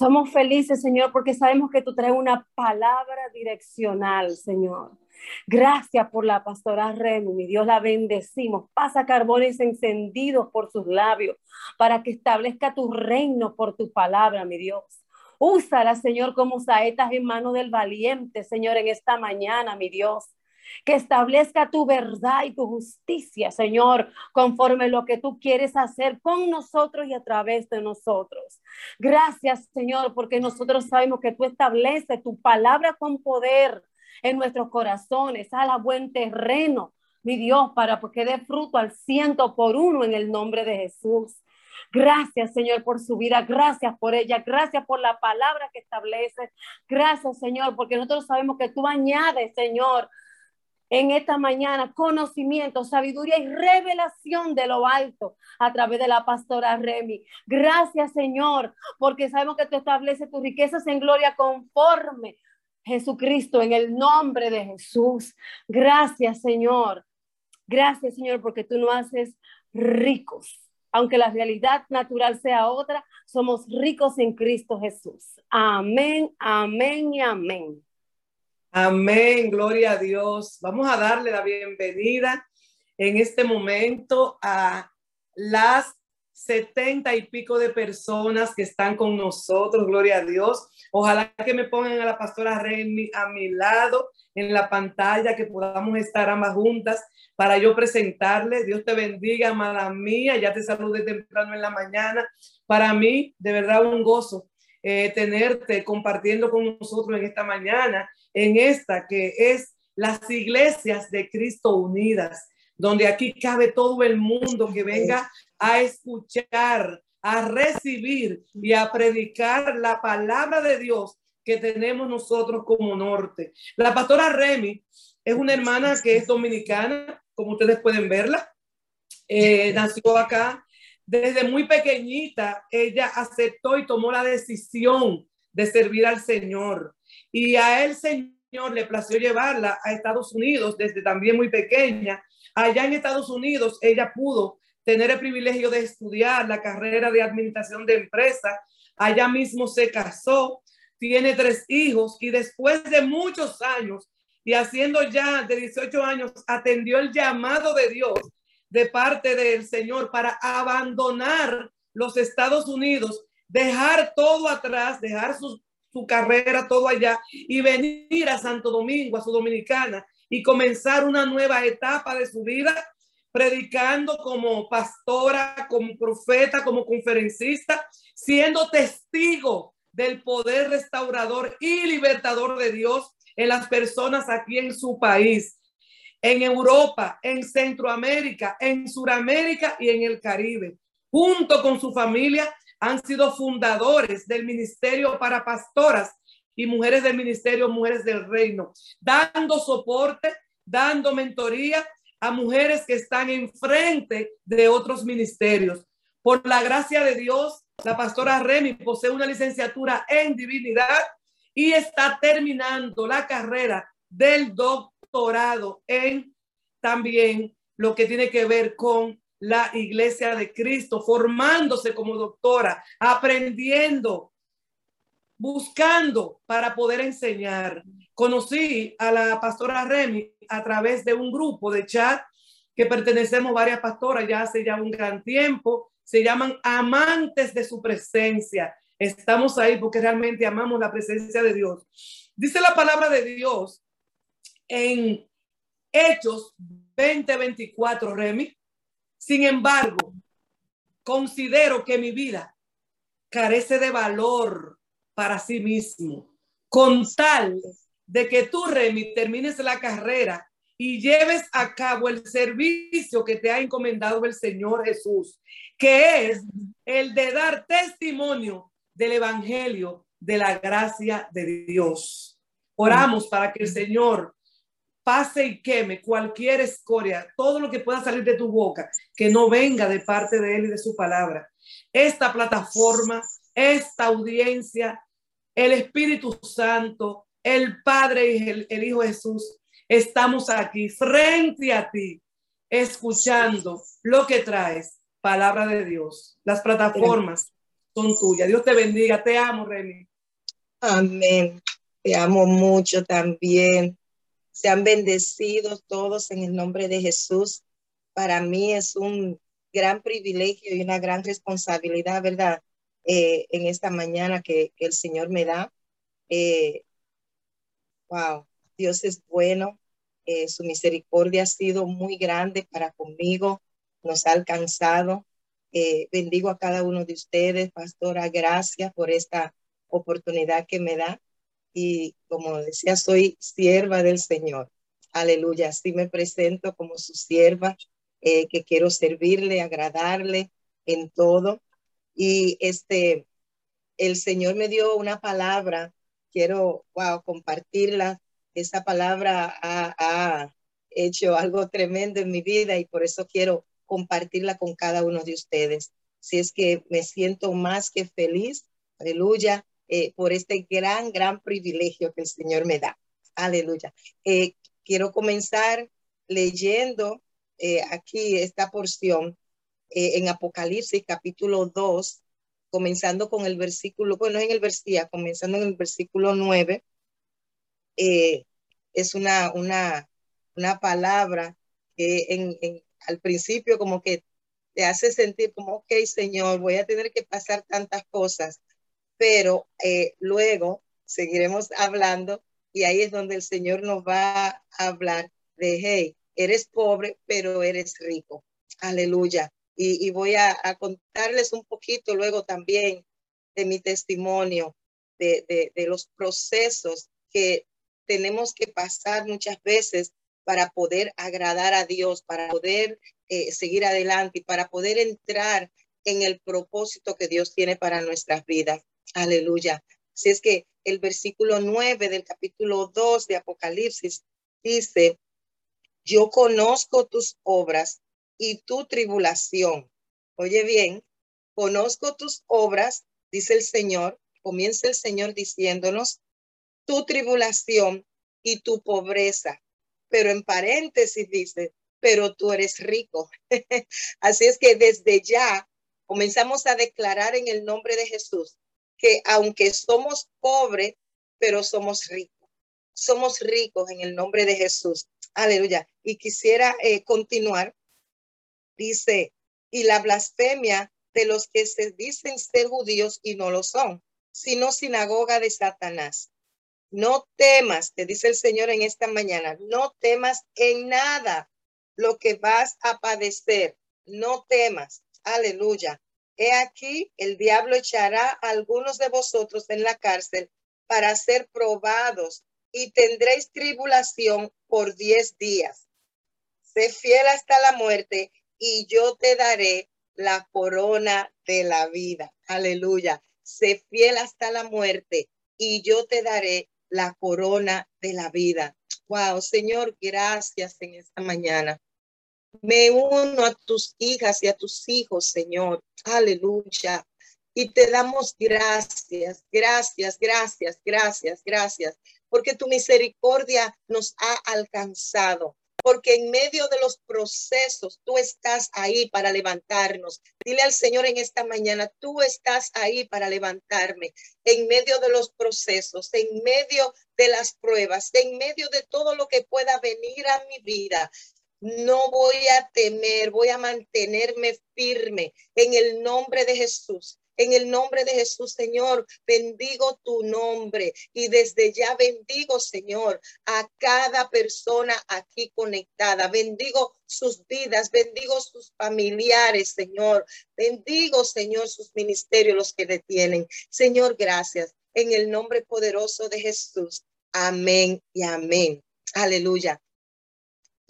Somos felices, Señor, porque sabemos que tú traes una palabra direccional, Señor. Gracias por la pastora Remy, mi Dios la bendecimos. Pasa carbones encendidos por sus labios para que establezca tu reino por tu palabra, mi Dios. Úsala, Señor, como saetas en mano del valiente, Señor, en esta mañana, mi Dios que establezca tu verdad y tu justicia, Señor, conforme lo que tú quieres hacer con nosotros y a través de nosotros. Gracias, Señor, porque nosotros sabemos que tú estableces tu palabra con poder en nuestros corazones, a la buen terreno, mi Dios, para que dé fruto al ciento por uno en el nombre de Jesús. Gracias, Señor, por su vida. Gracias por ella. Gracias por la palabra que establece. Gracias, Señor, porque nosotros sabemos que tú añades, Señor, en esta mañana conocimiento, sabiduría y revelación de lo alto a través de la pastora Remy. Gracias, Señor, porque sabemos que tú estableces tus riquezas en gloria conforme Jesucristo en el nombre de Jesús. Gracias, Señor. Gracias, Señor, porque tú nos haces ricos. Aunque la realidad natural sea otra, somos ricos en Cristo Jesús. Amén, amén y amén. Amén, gloria a Dios. Vamos a darle la bienvenida en este momento a las setenta y pico de personas que están con nosotros, gloria a Dios. Ojalá que me pongan a la pastora Remy a mi lado en la pantalla, que podamos estar ambas juntas para yo presentarle. Dios te bendiga, amada mía. Ya te saludé temprano en la mañana. Para mí, de verdad, un gozo eh, tenerte compartiendo con nosotros en esta mañana en esta que es las iglesias de Cristo unidas, donde aquí cabe todo el mundo que venga a escuchar, a recibir y a predicar la palabra de Dios que tenemos nosotros como norte. La pastora Remy es una hermana que es dominicana, como ustedes pueden verla. Eh, nació acá. Desde muy pequeñita, ella aceptó y tomó la decisión de servir al Señor. Y a él, Señor, le plació llevarla a Estados Unidos desde también muy pequeña. Allá en Estados Unidos, ella pudo tener el privilegio de estudiar la carrera de administración de empresas. Allá mismo se casó, tiene tres hijos y después de muchos años y haciendo ya de 18 años, atendió el llamado de Dios de parte del Señor para abandonar los Estados Unidos, dejar todo atrás, dejar sus su carrera, todo allá, y venir a Santo Domingo, a su dominicana, y comenzar una nueva etapa de su vida, predicando como pastora, como profeta, como conferencista, siendo testigo del poder restaurador y libertador de Dios en las personas aquí en su país, en Europa, en Centroamérica, en Suramérica y en el Caribe. Junto con su familia, han sido fundadores del Ministerio para Pastoras y Mujeres del Ministerio Mujeres del Reino, dando soporte, dando mentoría a mujeres que están enfrente de otros ministerios. Por la gracia de Dios, la pastora Remy posee una licenciatura en divinidad y está terminando la carrera del doctorado en también lo que tiene que ver con la iglesia de Cristo, formándose como doctora, aprendiendo, buscando para poder enseñar. Conocí a la pastora Remy a través de un grupo de chat que pertenecemos varias pastoras ya hace ya un gran tiempo. Se llaman amantes de su presencia. Estamos ahí porque realmente amamos la presencia de Dios. Dice la palabra de Dios en Hechos 20:24, Remy, sin embargo, considero que mi vida carece de valor para sí mismo, con tal de que tú, Remy, termines la carrera y lleves a cabo el servicio que te ha encomendado el Señor Jesús, que es el de dar testimonio del Evangelio de la gracia de Dios. Oramos para que el Señor pase y queme cualquier escoria, todo lo que pueda salir de tu boca, que no venga de parte de Él y de su palabra. Esta plataforma, esta audiencia, el Espíritu Santo, el Padre y el, Hijo Jesús, estamos aquí frente a ti, escuchando lo que traes, palabra de Dios. Las plataformas son tuyas. Dios te bendiga. Te amo, Remy. Amén. Te amo mucho también. Sean bendecidos todos en el nombre de Jesús. Para mí es un gran privilegio y una gran responsabilidad, ¿verdad? Eh, en esta mañana que, el Señor me da. Eh, wow, Dios es bueno. Eh, su misericordia ha sido muy grande para conmigo. Nos ha alcanzado. bendigo a cada uno de ustedes, pastora. Gracias por esta oportunidad que me da. Y como decía, soy sierva del Señor. Aleluya. Así me presento como su sierva, que quiero servirle, agradarle en todo. Y este, el Señor me dio una palabra, quiero, wow, compartirla. Esa palabra ha, hecho algo tremendo en mi vida y por eso quiero compartirla con cada uno de ustedes. Si es que me siento más que feliz, aleluya, eh, por este gran, gran privilegio que el Señor me da. Aleluya. Eh, quiero comenzar leyendo eh, aquí esta porción eh, en Apocalipsis capítulo 2, comenzando con el versículo, bueno, en el versículo, comenzando en el versículo 9, eh, es una, una, una palabra que en, en, al principio como que te hace sentir como, ok, Señor, voy a tener que pasar tantas cosas, pero eh, luego seguiremos hablando y ahí es donde el Señor nos va a hablar de, hey, eres pobre, pero eres rico. Aleluya y, voy a, contarles un poquito luego también de mi testimonio, de, los procesos que tenemos que pasar muchas veces para poder agradar a Dios, para poder eh, seguir adelante y para poder entrar en el propósito que Dios tiene para nuestras vidas. Aleluya. Así es que el versículo 9 del capítulo 2 de Apocalipsis dice, yo conozco tus obras y tu tribulación. Oye bien, conozco tus obras, dice el Señor, comienza el Señor diciéndonos, tu tribulación y tu pobreza. Pero en paréntesis dice, pero tú eres rico. Así es que desde ya comenzamos a declarar en el nombre de Jesús que aunque somos pobres, pero somos ricos. Somos ricos en el nombre de Jesús. Aleluya. Y quisiera eh, continuar dice, y la blasfemia de los que se dicen ser judíos y no lo son, sino sinagoga de Satanás. No temas, te dice el Señor en esta mañana, no temas en nada lo que vas a padecer. No temas. Aleluya. He aquí, el diablo echará a algunos de vosotros en la cárcel para ser probados y tendréis tribulación por diez días. Sé fiel hasta la muerte y yo te daré la corona de la vida. Aleluya. Sé fiel hasta la muerte y yo te daré la corona de la vida. Wow, Señor, gracias en esta mañana. Me uno a tus hijas y a tus hijos, Señor. Aleluya. Y te damos gracias, gracias, gracias, gracias, gracias, porque tu misericordia nos ha alcanzado porque en medio de los procesos tú estás ahí para levantarnos. Dile al Señor en esta mañana, tú estás ahí para levantarme en medio de los procesos, en medio de las pruebas, en medio de todo lo que pueda venir a mi vida. No voy a temer, voy a mantenerme firme en el nombre de Jesús. En el nombre de Jesús, Señor, bendigo tu nombre y desde ya bendigo, Señor, a cada persona aquí conectada. Bendigo sus vidas, bendigo sus familiares, Señor. Bendigo, Señor, sus ministerios, los que detienen. Señor, gracias. En el nombre poderoso de Jesús. Amén y amén. Aleluya.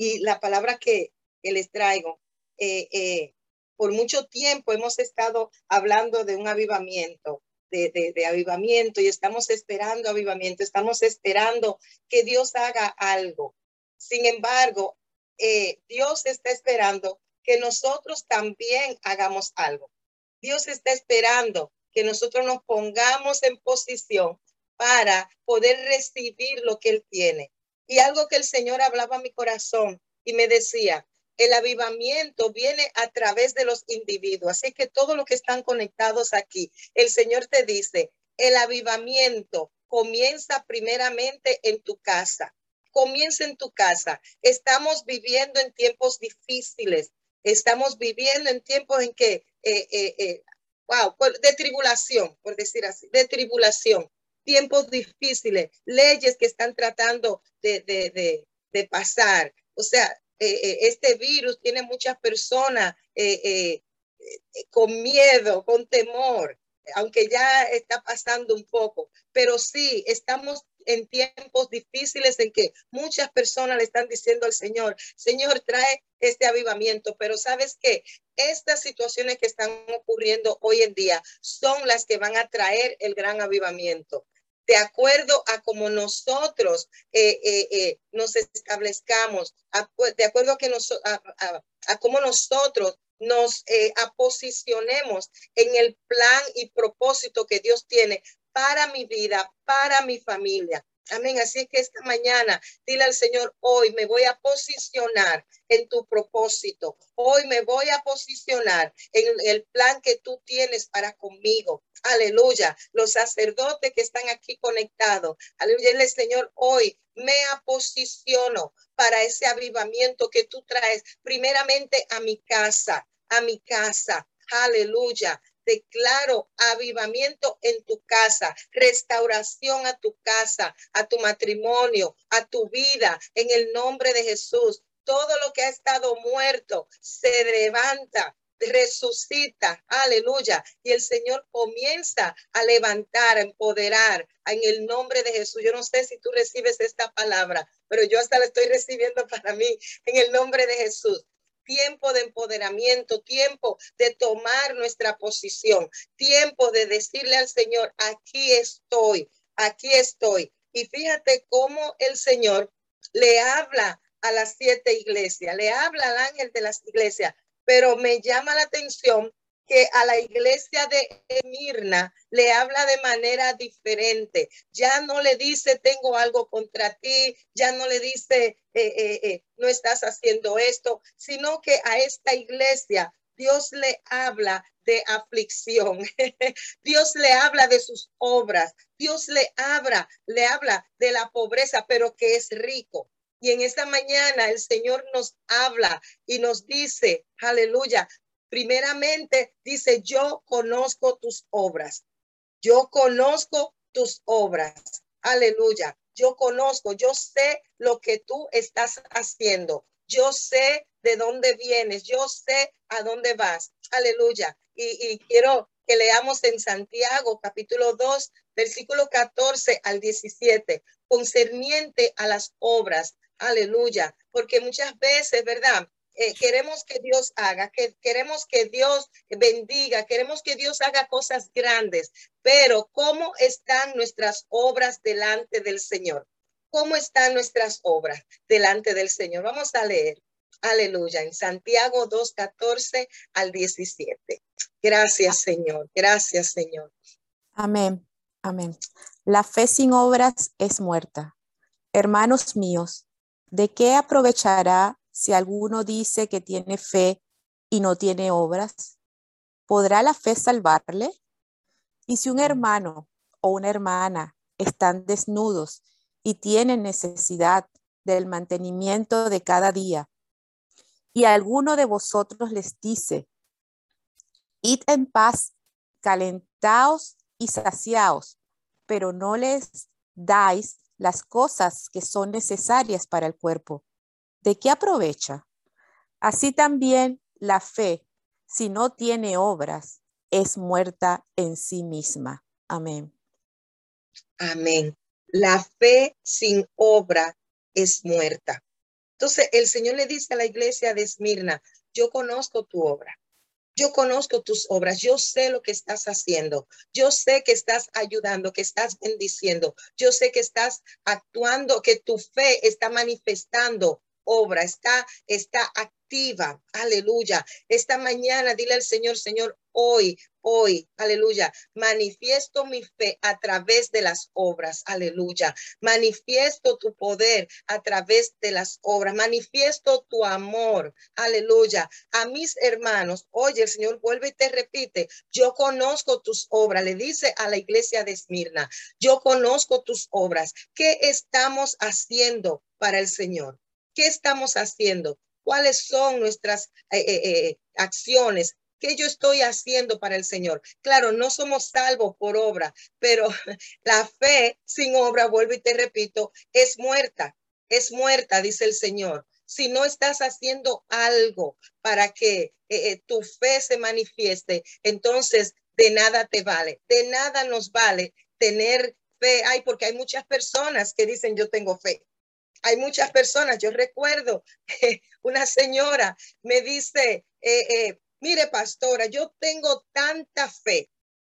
Y la palabra que, les traigo, eh, eh, por mucho tiempo hemos estado hablando de un avivamiento, de, avivamiento y estamos esperando avivamiento, estamos esperando que Dios haga algo. Sin embargo, eh, Dios está esperando que nosotros también hagamos algo. Dios está esperando que nosotros nos pongamos en posición para poder recibir lo que Él tiene. Y algo que el Señor hablaba a mi corazón y me decía, el avivamiento viene a través de los individuos. Así que todos los que están conectados aquí, el Señor te dice, el avivamiento comienza primeramente en tu casa. Comienza en tu casa. Estamos viviendo en tiempos difíciles. Estamos viviendo en tiempos en que, eh, eh, eh, wow, de tribulación, por decir así, de tribulación. Tiempos difíciles, leyes que están tratando de, de, de, pasar. O sea, eh, eh, este virus tiene muchas personas eh, con miedo, con temor, aunque ya está pasando un poco, pero sí, estamos en tiempos difíciles en que muchas personas le están diciendo al Señor, Señor, trae este avivamiento, pero sabes que estas situaciones que están ocurriendo hoy en día son las que van a traer el gran avivamiento. De acuerdo a como nosotros eh, eh, eh, nos establezcamos, de acuerdo a, que nos, a, cómo nosotros nos posicionemos en el plan y propósito que Dios tiene para mi vida, para mi familia. Amén. Así que esta mañana dile al Señor, hoy me voy a posicionar en tu propósito. Hoy me voy a posicionar en el plan que tú tienes para conmigo. Aleluya. Los sacerdotes que están aquí conectados. Aleluya. El Señor, hoy me posiciono para ese avivamiento que tú traes primeramente a mi casa, a mi casa. Aleluya declaro avivamiento en tu casa, restauración a tu casa, a tu matrimonio, a tu vida, en el nombre de Jesús. Todo lo que ha estado muerto se levanta, resucita, aleluya. Y el Señor comienza a levantar, a empoderar en el nombre de Jesús. Yo no sé si tú recibes esta palabra, pero yo hasta la estoy recibiendo para mí en el nombre de Jesús tiempo de empoderamiento, tiempo de tomar nuestra posición, tiempo de decirle al Señor, aquí estoy, aquí estoy. Y fíjate cómo el Señor le habla a las siete iglesias, le habla al ángel de las iglesias, pero me llama la atención que a la iglesia de Mirna le habla de manera diferente. Ya no le dice, tengo algo contra ti, ya no le dice, eh, eh, eh, no estás haciendo esto, sino que a esta iglesia Dios le habla de aflicción. Dios le habla de sus obras. Dios le habla, le habla de la pobreza, pero que es rico. Y en esta mañana el Señor nos habla y nos dice, aleluya, primeramente dice, yo conozco tus obras. Yo conozco tus obras. Aleluya. Yo conozco, yo sé lo que tú estás haciendo. Yo sé de dónde vienes. Yo sé a dónde vas. Aleluya. Y, quiero que leamos en Santiago capítulo 2, versículo 14 al 17, concerniente a las obras. Aleluya. Porque muchas veces, ¿verdad? Eh, queremos que Dios haga, que queremos que Dios bendiga, queremos que Dios haga cosas grandes, pero ¿cómo están nuestras obras delante del Señor? ¿Cómo están nuestras obras delante del Señor? Vamos a leer. Aleluya, en Santiago 2, 14 al 17. Gracias, Señor. Gracias, Señor. Amén. Amén. La fe sin obras es muerta. Hermanos míos, ¿de qué aprovechará si alguno dice que tiene fe y no tiene obras? ¿Podrá la fe salvarle? Y si un hermano o una hermana están desnudos y tienen necesidad del mantenimiento de cada día, y alguno de vosotros les dice, id en paz, calentaos y saciaos, pero no les dais las cosas que son necesarias para el cuerpo. ¿De qué aprovecha? Así también la fe, si no tiene obras, es muerta en sí misma. Amén. Amén. La fe sin obra es muerta. Entonces el Señor le dice a la iglesia de Esmirna, yo conozco tu obra. Yo conozco tus obras, yo sé lo que estás haciendo, yo sé que estás ayudando, que estás bendiciendo, yo sé que estás actuando, que tu fe está manifestando obra, está, está activa. Aleluya. Esta mañana dile al Señor, Señor, hoy, hoy, aleluya, manifiesto mi fe a través de las obras, aleluya. Manifiesto tu poder a través de las obras, manifiesto tu amor, aleluya. A mis hermanos, oye, el Señor vuelve y te repite, yo conozco tus obras, le dice a la iglesia de Esmirna, yo conozco tus obras. ¿Qué estamos haciendo para el Señor? ¿Qué estamos haciendo? ¿Cuáles son nuestras eh, eh, eh, acciones? ¿Qué yo estoy haciendo para el Señor? Claro, no somos salvos por obra, pero la fe sin obra, vuelvo y te repito, es muerta, es muerta, dice el Señor. Si no estás haciendo algo para que tu fe se manifieste, entonces de nada te vale, de nada nos vale tener fe. Ay, porque hay muchas personas que dicen yo tengo fe. Hay muchas personas, yo recuerdo que una señora me dice, eh, Mire, pastora, yo tengo tanta fe.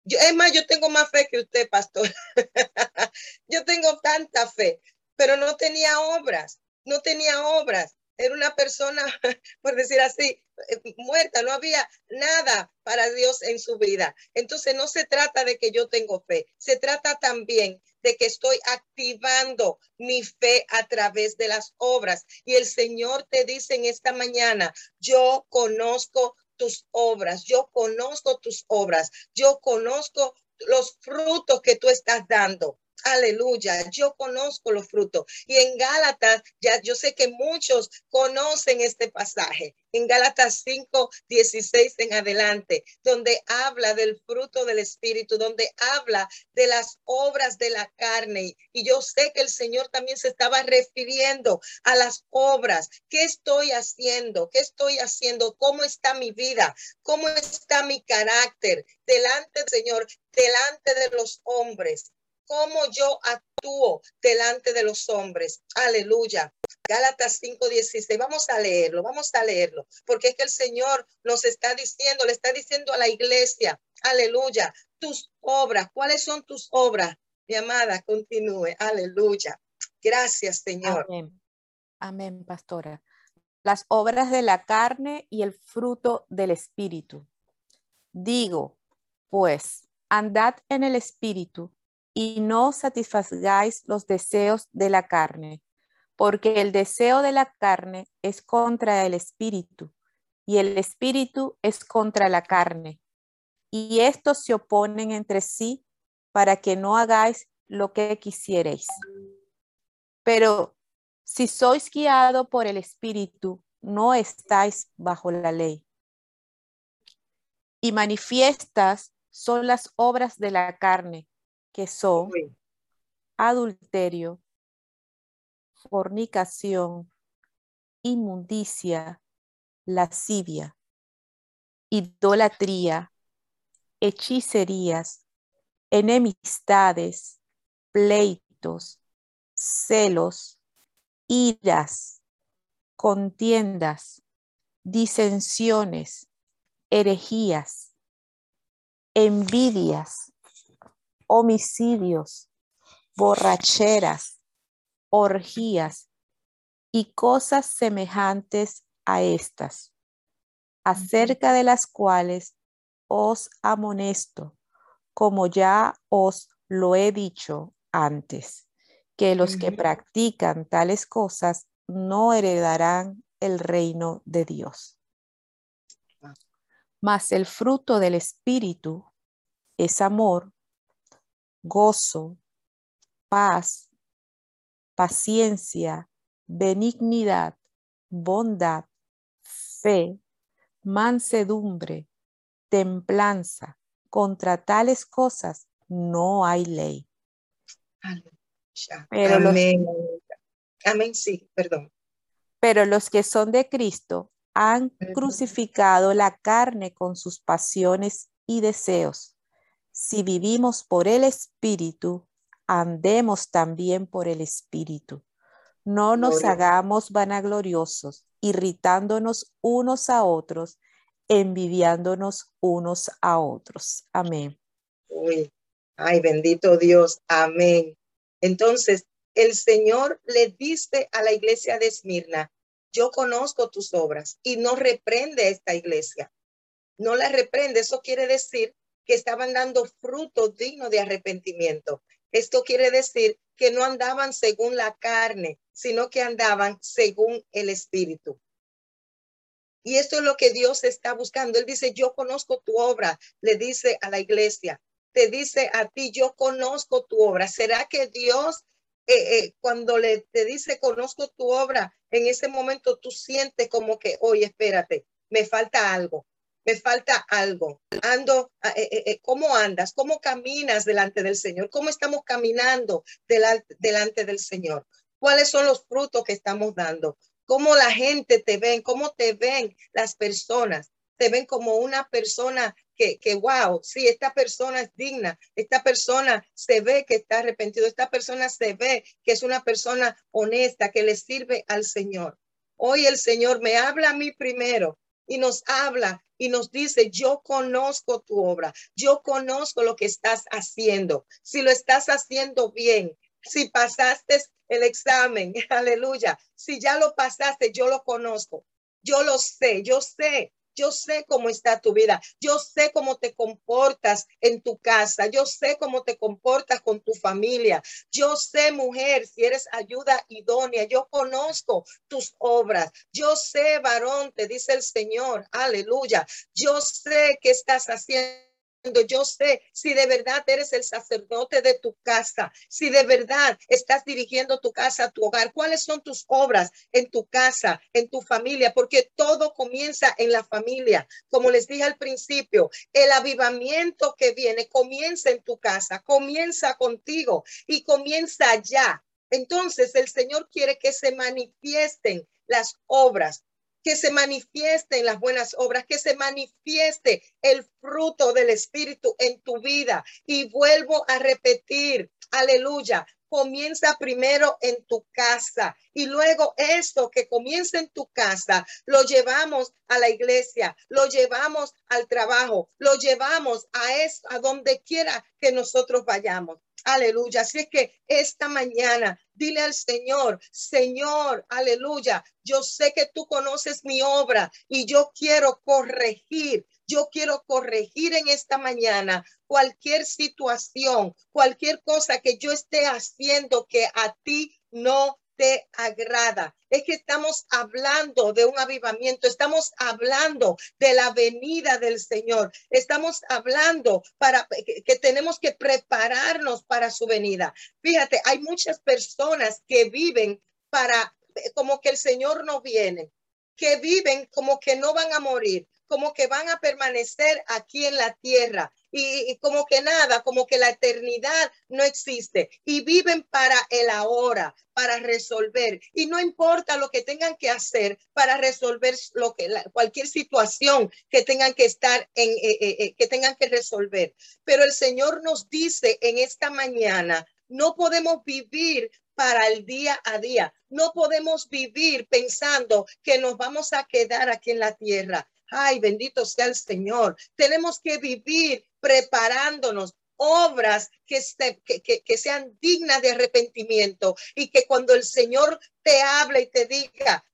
Yo, es más, yo tengo más fe que usted, pastor. yo tengo tanta fe, pero no tenía obras, no tenía obras. Era una persona, por decir así, eh, muerta, no había nada para Dios en su vida. Entonces no se trata de que yo tengo fe, se trata también de que estoy activando mi fe a través de las obras. Y el Señor te dice en esta mañana, yo conozco tus obras, yo conozco tus obras, yo conozco los frutos que tú estás dando. Aleluya, yo conozco los frutos. Y en Gálatas, ya yo sé que muchos conocen este pasaje. En Gálatas 5, 16 en adelante, donde habla del fruto del Espíritu, donde habla de las obras de la carne. Y yo sé que el Señor también se estaba refiriendo a las obras. ¿Qué estoy haciendo? ¿Qué estoy haciendo? ¿Cómo está mi vida? ¿Cómo está mi carácter? Delante del Señor, delante de los hombres cómo yo actúo delante de los hombres. Aleluya. Gálatas 5:16. Vamos a leerlo, vamos a leerlo, porque es que el Señor nos está diciendo, le está diciendo a la iglesia, aleluya, tus obras, ¿cuáles son tus obras? Mi amada, continúe. Aleluya. Gracias, Señor. Amén. Amén, pastora. Las obras de la carne y el fruto del espíritu. Digo, pues, andad en el espíritu y no satisfagáis los deseos de la carne, porque el deseo de la carne es contra el espíritu y el espíritu es contra la carne. Y estos se oponen entre sí para que no hagáis lo que quisierais. Pero si sois guiado por el espíritu, no estáis bajo la ley. Y manifiestas son las obras de la carne que son adulterio, fornicación, inmundicia, lascivia, idolatría, hechicerías, enemistades, pleitos, celos, iras, contiendas, disensiones, herejías, envidias, homicidios, borracheras, orgías y cosas semejantes a estas, acerca de las cuales os amonesto, como ya os lo he dicho antes, que los que practican tales cosas no heredarán el reino de Dios. Ah. Mas el fruto del Espíritu es amor, gozo, paz, paciencia, benignidad, bondad, fe, mansedumbre, templanza. Contra tales cosas no hay ley. Pero Amén. Amén, sí, perdón. Pero los que son de Cristo han crucificado la carne con sus pasiones y deseos. Si vivimos por el Espíritu, andemos también por el Espíritu. No nos hagamos vanagloriosos, irritándonos unos a otros, envidiándonos unos a otros. Amén. Uy, ay, bendito Dios. Amén. Entonces, el Señor le dice a la iglesia de Esmirna, yo conozco tus obras y no reprende esta iglesia. No la reprende. Eso quiere decir que estaban dando fruto digno de arrepentimiento. Esto quiere decir que no andaban según la carne, sino que andaban según el Espíritu. Y esto es lo que Dios está buscando. Él dice, yo conozco tu obra, le dice a la iglesia, te dice a ti, yo conozco tu obra. ¿Será que Dios, eh, eh, cuando le te dice, conozco tu obra, en ese momento tú sientes como que, oye, espérate, me falta algo, me falta algo. Ando, eh, ¿cómo andas? ¿Cómo caminas delante del Señor? ¿Cómo estamos caminando delante, delante del Señor? ¿Cuáles son los frutos que estamos dando? ¿Cómo la gente te ven? ¿Cómo te ven las personas? Te ven como una persona que, que, wow, sí, esta persona es digna, esta persona se ve que está arrepentido, esta persona se ve que es una persona honesta, que le sirve al Señor. Hoy el Señor me habla a mí primero y nos habla y nos dice, yo conozco tu obra, yo conozco lo que estás haciendo. Si lo estás haciendo bien, si pasaste el examen, aleluya, si ya lo pasaste, yo lo conozco, yo lo sé, yo sé yo sé cómo está tu vida. Yo sé cómo te comportas en tu casa. Yo sé cómo te comportas con tu familia. Yo sé, mujer, si eres ayuda idónea. Yo conozco tus obras. Yo sé, varón, te dice el Señor. Aleluya. Yo sé que estás haciendo yo sé si de verdad eres el sacerdote de tu casa, si de verdad estás dirigiendo tu casa, tu hogar, cuáles son tus obras en tu casa, en tu familia, porque todo comienza en la familia. Como les dije al principio, el avivamiento que viene comienza en tu casa, comienza contigo y comienza ya. Entonces el Señor quiere que se manifiesten las obras que se manifiesten las buenas obras, que se manifieste el fruto del Espíritu en tu vida. Y vuelvo a repetir, aleluya, comienza primero en tu casa y luego esto que comienza en tu casa lo llevamos a la iglesia, lo llevamos al trabajo, lo llevamos a esto, a donde quiera que nosotros vayamos. Aleluya. Así es que esta mañana dile al Señor, Señor, aleluya. Yo sé que tú conoces mi obra y yo quiero corregir. Yo quiero corregir en esta mañana cualquier situación, cualquier cosa que yo esté haciendo que a ti no te agrada. Es que estamos hablando de un avivamiento, estamos hablando de la venida del Señor, estamos hablando para que, tenemos que prepararnos para su venida. Fíjate, hay muchas personas que viven para como que el Señor no viene, que viven como que no van a morir, como que van a permanecer aquí en la tierra y, como que nada, como que la eternidad no existe y viven para el ahora, para resolver y no importa lo que tengan que hacer para resolver lo que cualquier situación que tengan que estar en eh, eh, eh, que tengan que resolver. Pero el Señor nos dice en esta mañana, no podemos vivir para el día a día. No podemos vivir pensando que nos vamos a quedar aquí en la tierra. Ay, bendito sea el Señor. Tenemos que vivir preparándonos obras que, que, sean dignas de arrepentimiento y que cuando el Señor te hable y te diga,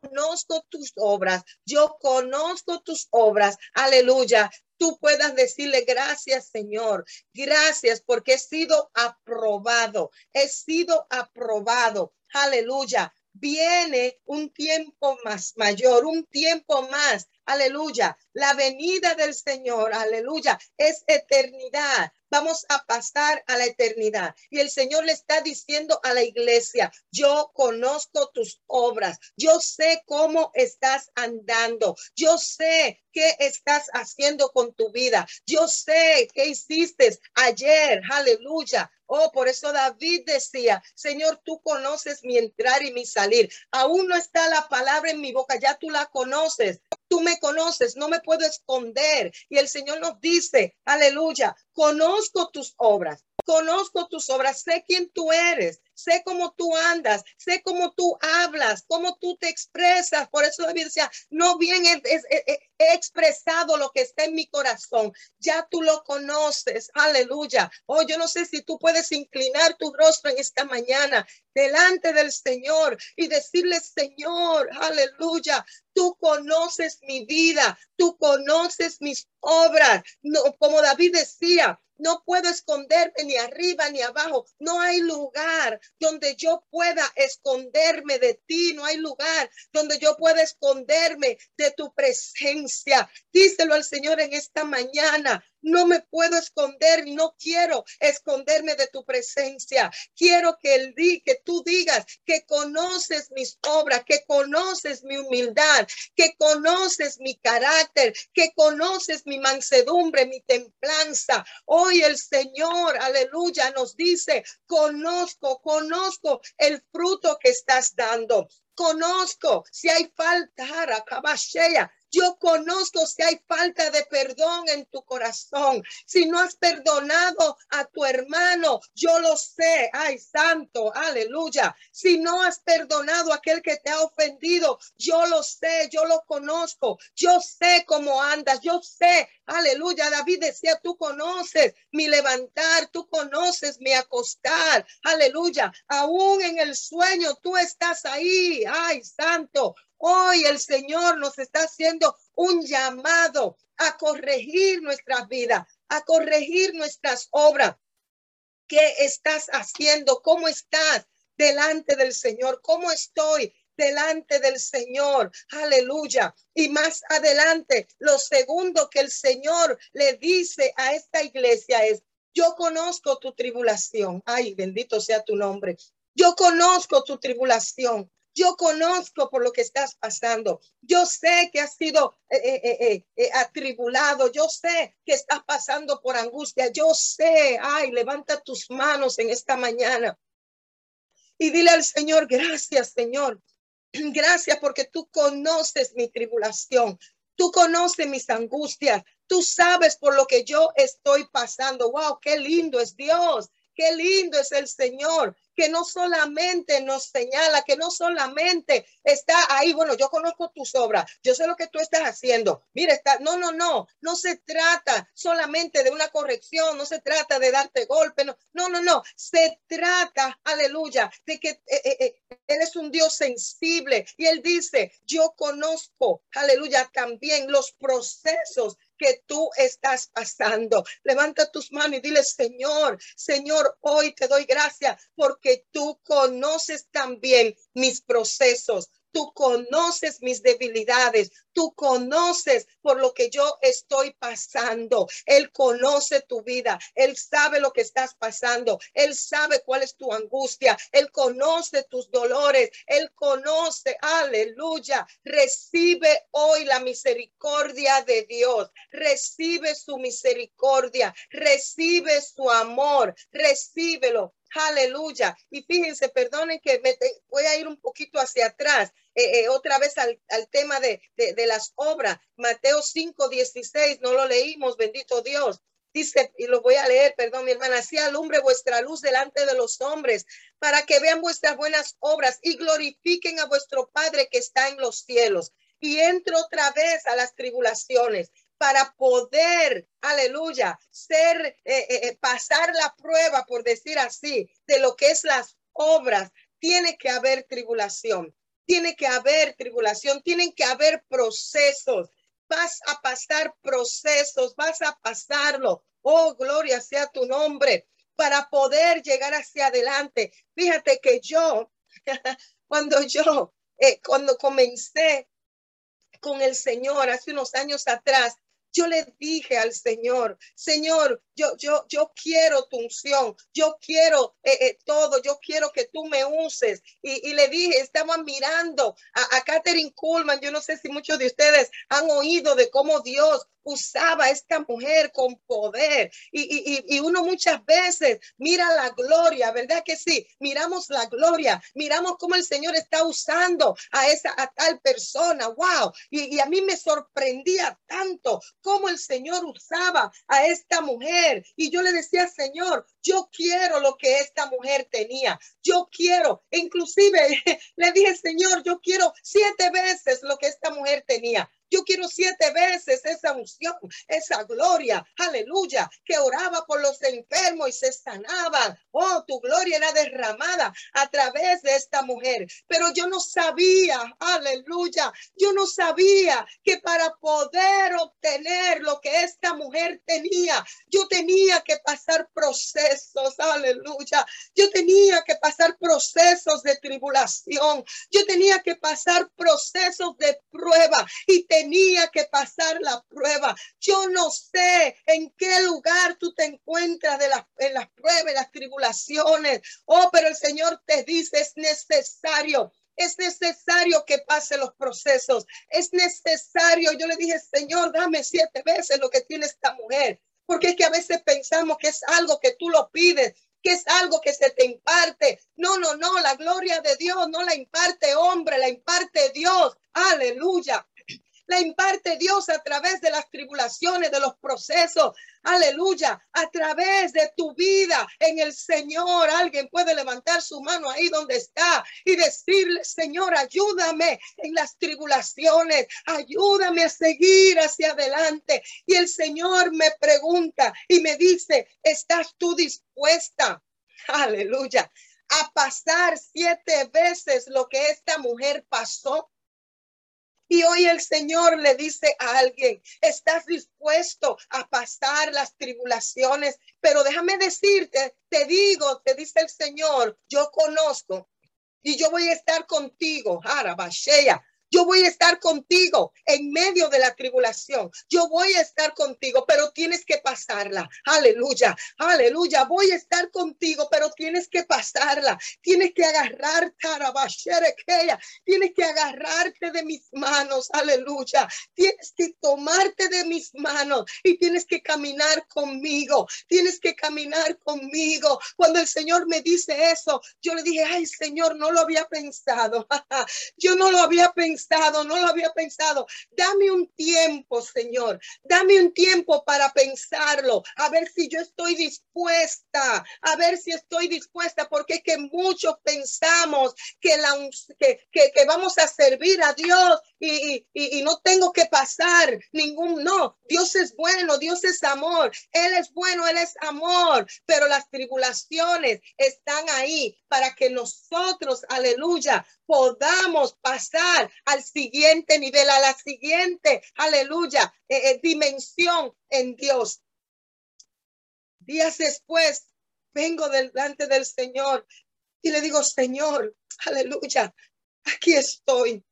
conozco tus obras, yo conozco tus obras, aleluya, tú puedas decirle gracias Señor, gracias porque he sido aprobado, he sido aprobado, aleluya. Viene un tiempo más mayor, un tiempo más aleluya. La venida del Señor, aleluya, es eternidad. Vamos a pasar a la eternidad. Y el Señor le está diciendo a la iglesia, yo conozco tus obras, yo sé cómo estás andando, yo sé qué estás haciendo con tu vida, yo sé qué hiciste ayer, aleluya. Oh, por eso David decía, Señor, tú conoces mi entrar y mi salir. Aún no está la palabra en mi boca, ya tú la conoces. Tú me conoces, no me puedo esconder. Y el Señor nos dice, aleluya, conozco tus obras. Conozco tus obras, sé quién tú eres, sé cómo tú andas, sé cómo tú hablas, cómo tú te expresas. Por eso David decía, no bien he, expresado lo que está en mi corazón, ya tú lo conoces, aleluya. Oh, yo no sé si tú puedes inclinar tu rostro en esta mañana delante del Señor y decirle, Señor, aleluya, tú conoces mi vida, tú conoces mis obras. No, como David decía, no puedo esconderme ni arriba ni abajo. No hay lugar donde yo pueda esconderme de ti. No hay lugar donde yo pueda esconderme de tu presencia. Díselo al Señor en esta mañana. No me puedo esconder, no quiero esconderme de tu presencia. Quiero que el que tú digas que conoces mis obras, que conoces mi humildad, que conoces mi carácter, que conoces mi mansedumbre, mi templanza. Hoy el Señor, aleluya, nos dice, conozco, conozco el fruto que estás dando. Conozco si hay falta, yo conozco si hay falta de perdón en tu corazón. Si no has perdonado a tu hermano, yo lo sé. Ay, santo, aleluya. Si no has perdonado a aquel que te ha ofendido, yo lo sé, yo lo conozco. Yo sé cómo andas, yo sé. Aleluya. David decía, tú conoces mi levantar, tú conoces mi acostar. Aleluya. Aún en el sueño, tú estás ahí. Ay, santo. Hoy el Señor nos está haciendo un llamado a corregir nuestras vidas, a corregir nuestras obras. ¿Qué estás haciendo? ¿Cómo estás delante del Señor? ¿Cómo estoy delante del Señor? Aleluya. Y más adelante, lo segundo que el Señor le dice a esta iglesia es, yo conozco tu tribulación. Ay, bendito sea tu nombre. Yo conozco tu tribulación. Yo conozco por lo que estás pasando. Yo sé que has sido eh, eh, eh, atribulado. Yo sé que estás pasando por angustia. Yo sé, ay, levanta tus manos en esta mañana y dile al Señor, gracias, Señor. Gracias porque tú conoces mi tribulación. Tú conoces mis angustias. Tú sabes por lo que yo estoy pasando. Wow, qué lindo es Dios. Qué lindo es el Señor que no solamente nos señala, que no solamente está ahí, bueno, yo conozco tus obras, yo sé lo que tú estás haciendo. Mira, está, no, no, no, no se trata solamente de una corrección, no se trata de darte golpe, no, no, no, no, se trata, aleluya, de que eh, eh, eh, Él es un Dios sensible y Él dice, yo conozco, aleluya, también los procesos que tú estás pasando. Levanta tus manos y dile, Señor, Señor, hoy te doy gracias porque tú conoces también mis procesos. Tú conoces mis debilidades, tú conoces por lo que yo estoy pasando. Él conoce tu vida, Él sabe lo que estás pasando, Él sabe cuál es tu angustia, Él conoce tus dolores, Él conoce, aleluya. Recibe hoy la misericordia de Dios, recibe su misericordia, recibe su amor, recíbelo. Aleluya. Y fíjense, perdonen que me voy a ir un poquito hacia atrás. Eh, eh, otra vez al, tema de, de, las obras. Mateo 5, 16, no lo leímos, bendito Dios. Dice, y lo voy a leer, perdón, mi hermana, así alumbre vuestra luz delante de los hombres, para que vean vuestras buenas obras y glorifiquen a vuestro Padre que está en los cielos. Y entro otra vez a las tribulaciones para poder, aleluya, ser, eh, pasar la prueba, por decir así, de lo que es las obras, tiene que haber tribulación tiene que haber tribulación, tienen que haber procesos. Vas a pasar procesos, vas a pasarlo. Oh, gloria sea tu nombre para poder llegar hacia adelante. Fíjate que yo, cuando yo, eh, cuando comencé con el Señor hace unos años atrás, yo le dije al Señor, Señor, yo, yo, yo quiero tu unción, yo quiero eh, eh, todo, yo quiero que tú me uses. Y, le dije, estaba mirando a, a Catherine Kuhlman, yo no sé si muchos de ustedes han oído de cómo Dios usaba esta mujer con poder. Y, uno muchas veces mira la gloria, ¿verdad que sí? Miramos la gloria, miramos cómo el Señor está usando a esa a tal persona. Wow. Y, y a mí me sorprendía tanto cómo el Señor usaba a esta mujer. Y yo le decía, Señor, yo quiero lo que esta mujer tenía. Yo quiero, inclusive le dije, Señor, yo quiero siete veces lo que esta mujer tenía. Yo quiero siete veces esa unción, esa gloria, aleluya, que oraba por los enfermos y se sanaban. Oh, tu gloria era derramada a través de esta mujer. Pero yo no sabía, aleluya, yo no sabía que para poder obtener lo que esta mujer tenía, yo tenía que pasar procesos, aleluya. Yo tenía que pasar procesos de tribulación. Yo tenía que pasar procesos de prueba y tenía que pasar la prueba. Yo no sé en qué lugar tú te encuentras de las, en las pruebas, las tribulaciones. Oh, pero el Señor te dice, es necesario es necesario que pase los procesos. Es necesario. Yo le dije, Señor, dame siete veces lo que tiene esta mujer. Porque es que a veces pensamos que es algo que tú lo pides, que es algo que se te imparte. No, no, no. La gloria de Dios no la imparte hombre, la imparte Dios. Aleluya la imparte Dios a través de las tribulaciones, de los procesos. Aleluya, a través de tu vida en el Señor. Alguien puede levantar su mano ahí donde está y decirle, Señor, ayúdame en las tribulaciones, ayúdame a seguir hacia adelante. Y el Señor me pregunta y me dice, ¿estás tú dispuesta? Aleluya a pasar siete veces lo que esta mujer pasó. Y hoy el Señor le dice a alguien, estás dispuesto a pasar las tribulaciones, pero déjame decirte, te digo, te dice el Señor, yo conozco y yo voy a estar contigo, Arabashea, yo voy a estar contigo en medio de la tribulación. Yo voy a estar contigo, pero tienes que pasarla. Aleluya, aleluya. Voy a estar contigo, pero tienes que pasarla. Tienes que agarrarte, tienes que agarrarte de mis manos. Aleluya. Tienes que tomarte de mis manos y tienes que caminar conmigo. Tienes que caminar conmigo. Cuando el Señor me dice eso, yo le dije, ay Señor, no lo había pensado. yo no lo había pensado no lo había pensado. Dame un tiempo, Señor. Dame un tiempo para pensarlo, a ver si yo estoy dispuesta, a ver si estoy dispuesta, porque es que muchos pensamos que, la, que, vamos a servir a Dios y, y no tengo que pasar ningún, no, Dios es bueno, Dios es amor, Él es bueno, Él es amor, pero las tribulaciones están ahí para que nosotros, aleluya, podamos pasar al siguiente nivel, a la siguiente, aleluya, eh, eh, dimensión en Dios. Días después, vengo delante del Señor y le digo, Señor, aleluya, aquí estoy,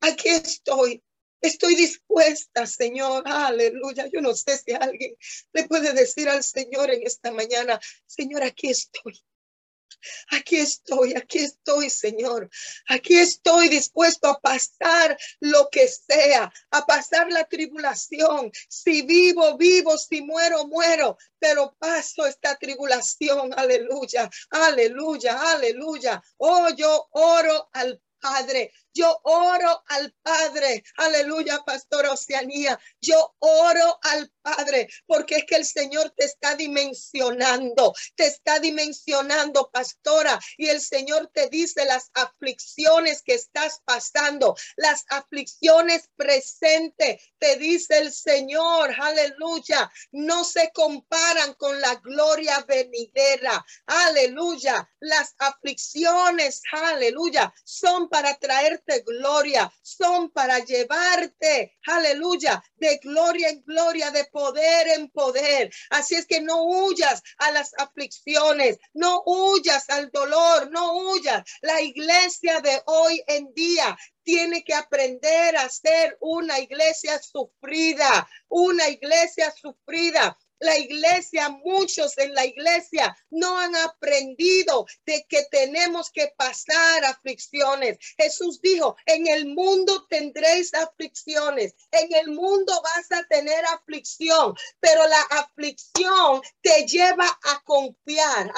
aquí estoy. Estoy dispuesta, Señor. Aleluya. Yo no sé si alguien le puede decir al Señor en esta mañana, Señor, aquí estoy. Aquí estoy, aquí estoy, Señor. Aquí estoy dispuesto a pasar lo que sea, a pasar la tribulación. Si vivo, vivo, si muero, muero, pero paso esta tribulación. Aleluya, aleluya, aleluya. Oh, yo oro al Padre yo oro al Padre. Aleluya, Pastor Oceanía. Yo oro al Padre porque es que el Señor te está dimensionando. Te está dimensionando, pastora. Y el Señor te dice las aflicciones que estás pasando, las aflicciones presentes. Te dice el Señor, aleluya. No se comparan con la gloria venidera. Aleluya. Las aflicciones, aleluya, son para traer gloria, son para llevarte, aleluya, de gloria en gloria, de poder en poder. Así es que no huyas a las aflicciones, no huyas al dolor, no huyas. La iglesia de hoy en día tiene que aprender a ser una iglesia sufrida, una iglesia sufrida. La iglesia, muchos en la iglesia no han aprendido de que tenemos que pasar aflicciones. Jesús dijo, en el mundo tendréis aflicciones, en el mundo vas a tener aflicción, pero la aflicción te lleva a confiar.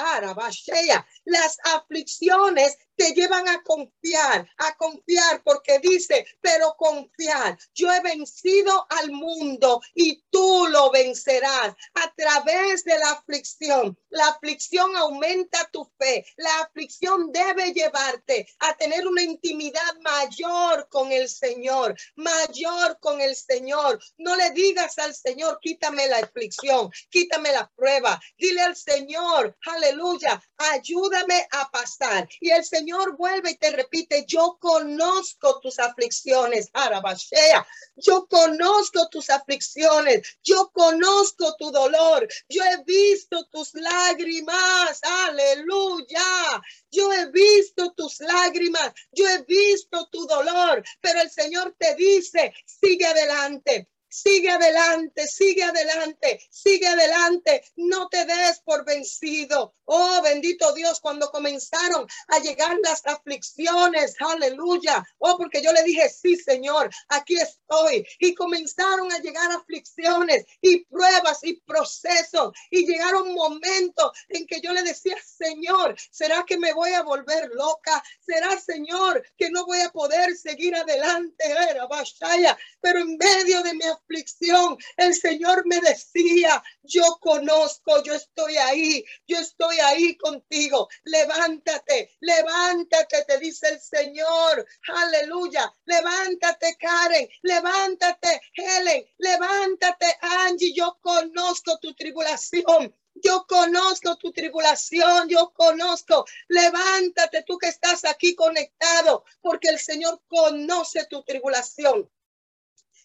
Las aflicciones te llevan a confiar, a confiar, porque dice, pero confiar, yo he vencido al mundo y tú lo vencerás a través de la aflicción. La aflicción aumenta tu fe, la aflicción debe llevarte a tener una intimidad mayor con el Señor, mayor con el Señor. No le digas al Señor, quítame la aflicción, quítame la prueba, dile al Señor, aleluya, ayúdame a pasar. Y el Señor Señor vuelve y te repite, yo conozco tus aflicciones, Arabashea, yo conozco tus aflicciones, yo conozco tu dolor, yo he visto tus lágrimas, aleluya, yo he visto tus lágrimas, yo he visto tu dolor, pero el Señor te dice, sigue adelante, Sigue adelante, sigue adelante, sigue adelante. No te des por vencido. Oh, bendito Dios, cuando comenzaron a llegar las aflicciones, aleluya. Oh, porque yo le dije, sí, Señor, aquí estoy. Y comenzaron a llegar aflicciones y pruebas y procesos. Y llegaron momentos en que yo le decía, Señor, ¿será que me voy a volver loca? ¿Será, Señor, que no voy a poder seguir adelante? Era, Pero en medio de mi aflicción, el Señor me decía, yo conozco, yo estoy ahí, yo estoy ahí contigo. Levántate, levántate, te dice el Señor. Aleluya. Levántate, Karen. Levántate, Helen. Levántate, Angie. Yo conozco tu tribulación. Yo conozco tu tribulación, yo conozco. Levántate tú que estás aquí conectado, porque el Señor conoce tu tribulación.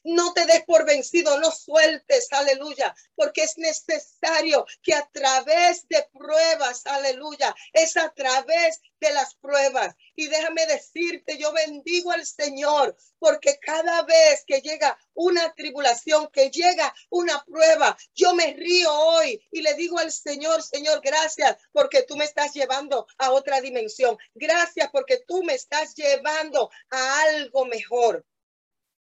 No te des por vencido, no sueltes, aleluya, porque es necesario que a través de pruebas, aleluya, es a través de las pruebas. Y déjame decirte, yo bendigo al Señor, porque cada vez que llega una tribulación, que llega una prueba, yo me río hoy y le digo al Señor, Señor, gracias porque tú me estás llevando a otra dimensión. Gracias porque tú me estás llevando a algo mejor.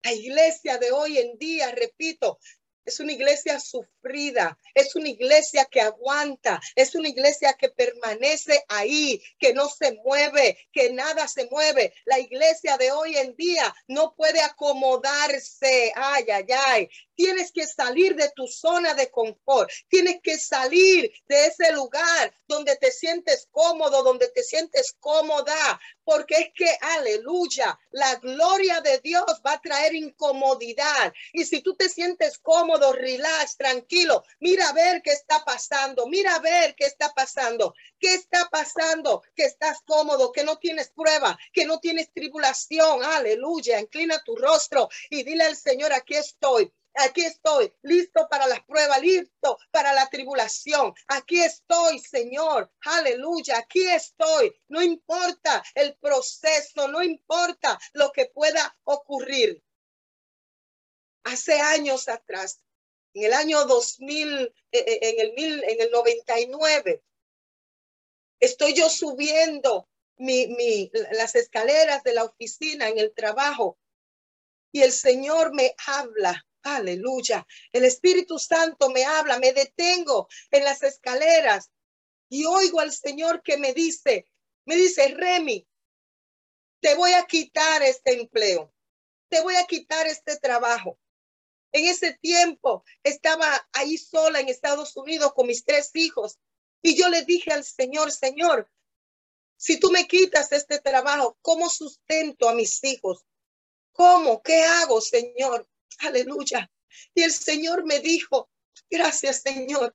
La iglesia de hoy en día, repito, es una iglesia sufrida, es una iglesia que aguanta, es una iglesia que permanece ahí, que no se mueve, que nada se mueve. La iglesia de hoy en día no puede acomodarse. Ay, ay, ay. Tienes que salir de tu zona de confort. Tienes que salir de ese lugar donde te sientes cómodo, donde te sientes cómoda. Porque es que, aleluya, la gloria de Dios va a traer incomodidad. Y si tú te sientes cómodo, relax, tranquilo, mira a ver qué está pasando. Mira a ver qué está pasando. ¿Qué está pasando? Que estás cómodo, que no tienes prueba, que no tienes tribulación. Aleluya. Inclina tu rostro y dile al Señor, aquí estoy. Aquí estoy, listo para las pruebas, listo para la tribulación. Aquí estoy, Señor. Aleluya. Aquí estoy. No importa el proceso, no importa lo que pueda ocurrir. Hace años atrás, en el año 2000, eh, eh, en el, mil, en el 99, estoy yo subiendo las escaleras de la oficina en el trabajo y el Señor me habla Aleluya. El Espíritu Santo me habla, me detengo en las escaleras y oigo al Señor que me dice, me dice, Remy, te voy a quitar este empleo, te voy a quitar este trabajo. En ese tiempo estaba ahí sola en Estados Unidos con mis tres hijos y yo le dije al Señor, Señor, si tú me quitas este trabajo, ¿cómo sustento a mis hijos? ¿Cómo? ¿Qué hago, Señor? Aleluya. Y el Señor me dijo, gracias Señor.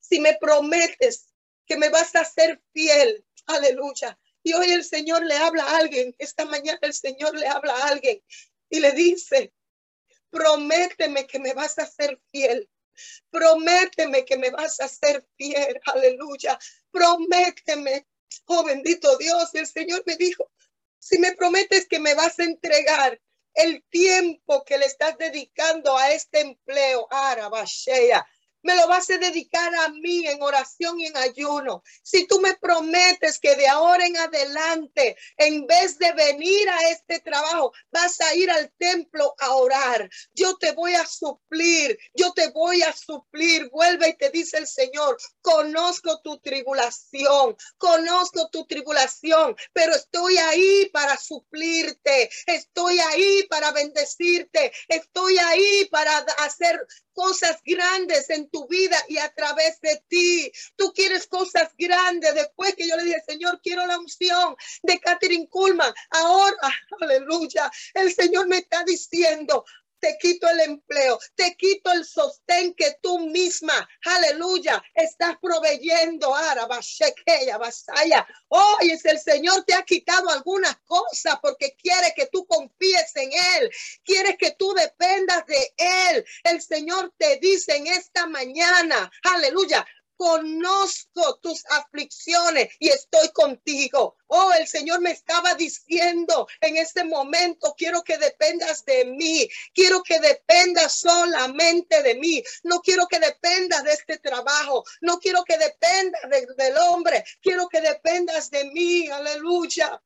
Si me prometes que me vas a ser fiel, aleluya. Y hoy el Señor le habla a alguien, esta mañana el Señor le habla a alguien y le dice, prométeme que me vas a ser fiel. Prométeme que me vas a ser fiel, aleluya. Prométeme, oh bendito Dios. Y el Señor me dijo, si me prometes que me vas a entregar el tiempo que le estás dedicando a este empleo, Arabashea, me lo vas a dedicar a mí en oración y en ayuno. Si tú me prometes que de ahora en adelante, en vez de venir a este trabajo, vas a ir al templo a orar, yo te voy a suplir, yo te voy a suplir. Vuelve y te dice el Señor, conozco tu tribulación, conozco tu tribulación, pero estoy ahí para suplirte, estoy ahí para bendecirte, estoy ahí para hacer cosas grandes en tu vida y a través de ti. Tú quieres cosas grandes. Después que yo le dije, Señor, quiero la unción de Catherine Kuhlman. Ahora, aleluya, el Señor me está diciendo, te quito el empleo, te quito el sostén que tú misma, aleluya, estás proveyendo. Vasaya. Hoy es el Señor te ha quitado algunas cosas porque quiere que tú confíes en Él, quiere que tú dependas de Él. El Señor te dice en esta mañana, aleluya, conozco tus aflicciones y estoy contigo. Oh, el Señor me estaba diciendo en este momento, quiero que dependas de mí, quiero que dependas solamente de mí, no quiero que dependas de este trabajo, no quiero que dependas del hombre, quiero que dependas de mí, aleluya.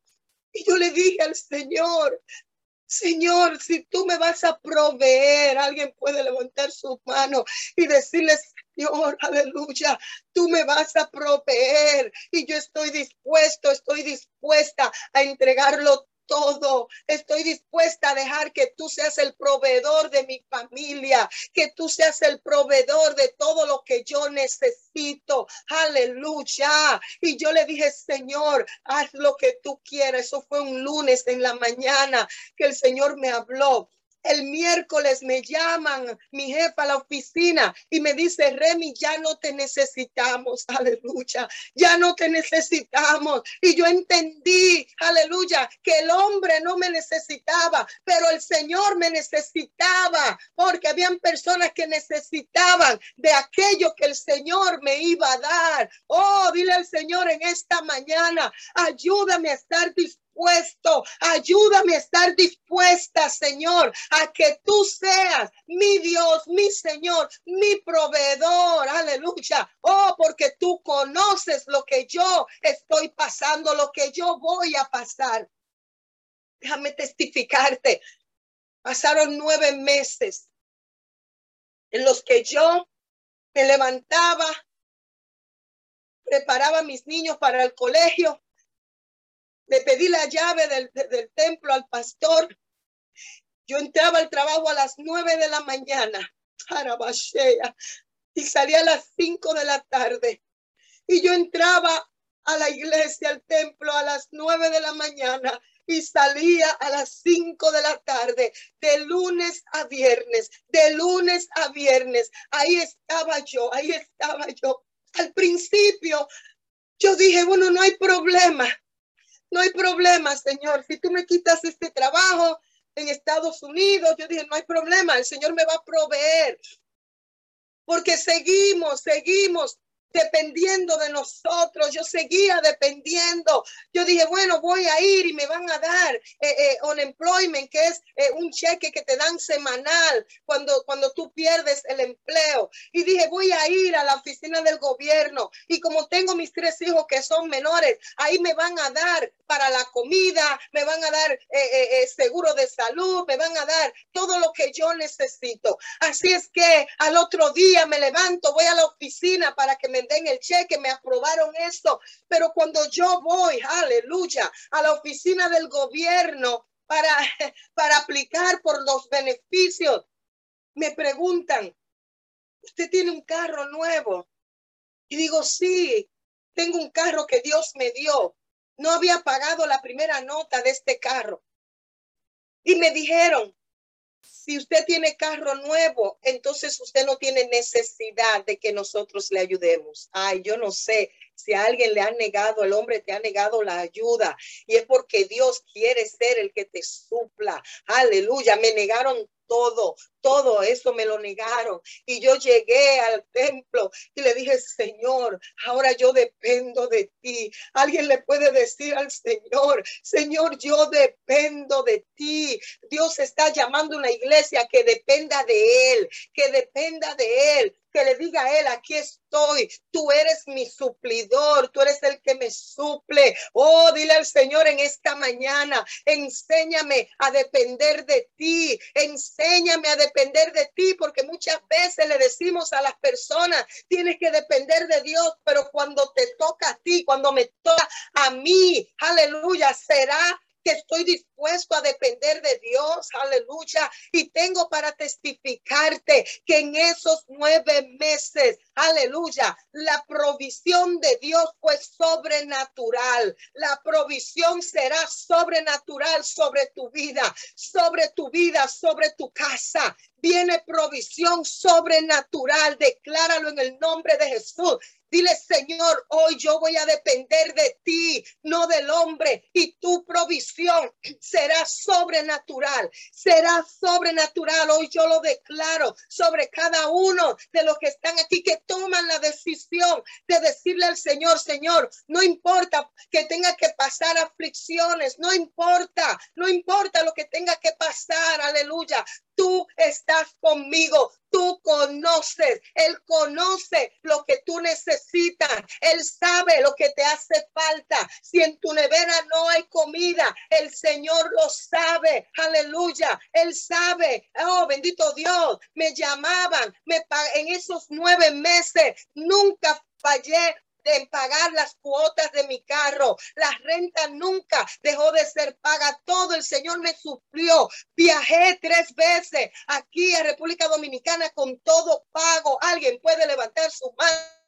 Y yo le dije al Señor, Señor, si tú me vas a proveer, alguien puede levantar su mano y decirle, Señor, aleluya, tú me vas a proveer y yo estoy dispuesto, estoy dispuesta a entregarlo todo. Estoy dispuesta a dejar que tú seas el proveedor de mi familia, que tú seas el proveedor de todo lo que yo necesito. Aleluya. Y yo le dije, Señor, haz lo que tú quieras. Eso fue un lunes en la mañana que el Señor me habló. El miércoles me llaman mi jefa a la oficina y me dice, Remy, ya no te necesitamos, aleluya, ya no te necesitamos. Y yo entendí, aleluya, que el hombre no me necesitaba, pero el Señor me necesitaba, porque habían personas que necesitaban de aquello que el Señor me iba a dar. Oh, dile al Señor en esta mañana, ayúdame a estar dispuesto Ayúdame a estar dispuesta, Señor, a que tú seas mi Dios, mi Señor, mi proveedor. Aleluya. Oh, porque tú conoces lo que yo estoy pasando, lo que yo voy a pasar. Déjame testificarte. Pasaron nueve meses en los que yo me levantaba, preparaba a mis niños para el colegio, le pedí la llave del, templo al pastor. Yo entraba al trabajo a las nueve de la mañana, y salía a las cinco de la tarde. Y yo entraba a la iglesia, al templo, a las nueve de la mañana y salía a las cinco de la tarde, de lunes a viernes, de lunes a viernes. Ahí estaba yo, ahí estaba yo. Al principio yo dije, bueno, no hay problema. No hay problema, Señor. Si tú me quitas este trabajo en Estados Unidos, yo dije, no hay problema, el Señor me va a proveer. Porque seguimos, seguimos dependiendo de nosotros. Yo seguía dependiendo. Yo dije, bueno, voy a ir y me van a dar eh, eh unemployment, que es eh, un cheque que te dan semanal cuando, cuando tú pierdes el empleo. Y dije, voy a ir a la oficina del gobierno. Y como tengo mis tres hijos que son menores, ahí me van a dar para la comida, me van a dar eh, seguro de salud, me van a dar todo lo que yo necesito. Así es que al otro día me levanto, voy a la oficina para que me den el cheque, me aprobaron esto, pero cuando yo voy, aleluya, a la oficina del gobierno para, para aplicar por los beneficios, me preguntan, ¿usted tiene un carro nuevo? Y digo, sí, tengo un carro que Dios me dio. No había pagado la primera nota de este carro. Y me dijeron, si usted tiene carro nuevo, entonces usted no tiene necesidad de que nosotros le ayudemos. Ay, yo no sé si a alguien le ha negado, el hombre te ha negado la ayuda y es porque Dios quiere ser el que te supla. Aleluya, me negaron todo, todo eso me lo negaron. Y yo llegué al templo y le dije, Señor, ahora yo dependo de ti. Alguien le puede decir al Señor, Señor, yo dependo de ti. Dios está llamando a una iglesia que dependa de Él, que dependa de Él que le diga a él, aquí estoy, tú eres mi suplidor, tú eres el que me suple. Oh, dile al Señor en esta mañana, enséñame a depender de ti, enséñame a depender de ti, porque muchas veces le decimos a las personas, tienes que depender de Dios, pero cuando te toca a ti, cuando me toca a mí, aleluya, será que estoy dispuesto a depender de Dios, aleluya, y tengo para testificarte que en esos nueve meses, aleluya, la provisión de Dios fue sobrenatural, la provisión será sobrenatural sobre tu vida, sobre tu vida, sobre tu casa, viene provisión sobrenatural. Decláralo en el nombre de Jesús. Dile, Señor, hoy yo voy a depender de ti, no del hombre, y tu provisión será sobrenatural, será sobrenatural. Hoy yo lo declaro sobre cada uno de los que están aquí, que toman la decisión de decirle al Señor, Señor, no importa que tenga que pasar aflicciones, no importa, no importa lo que tenga que pasar, aleluya. Tú estás conmigo, tú conoces, Él conoce lo que tú necesitas, Él sabe lo que te hace falta. Si en tu nevera no hay comida, el Señor lo sabe, aleluya, Él sabe, oh bendito Dios, me llamaban, me en esos nueve meses, nunca fallé de pagar las cuotas de mi carro. La renta nunca dejó de ser paga. Todo el Señor me suplió. Viajé tres veces aquí a República Dominicana con todo pago. Alguien puede levantar su mano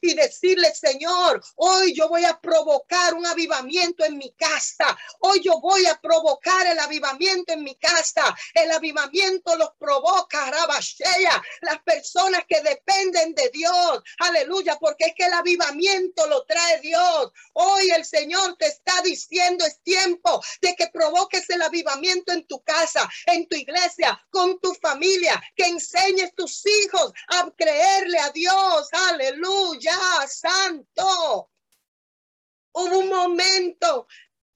y decirle, Señor, hoy yo voy a provocar un avivamiento en mi casa. Hoy yo voy a provocar el avivamiento en mi casa. El avivamiento los provoca, Rabashea, las personas que dependen de Dios. Aleluya, porque es que el avivamiento lo trae Dios. Hoy el Señor te está diciendo, es tiempo de que provoques el avivamiento en tu casa, en tu iglesia, con tu familia, que enseñes tus hijos a creerle a Dios. Aleluya aleluya, santo. Hubo un momento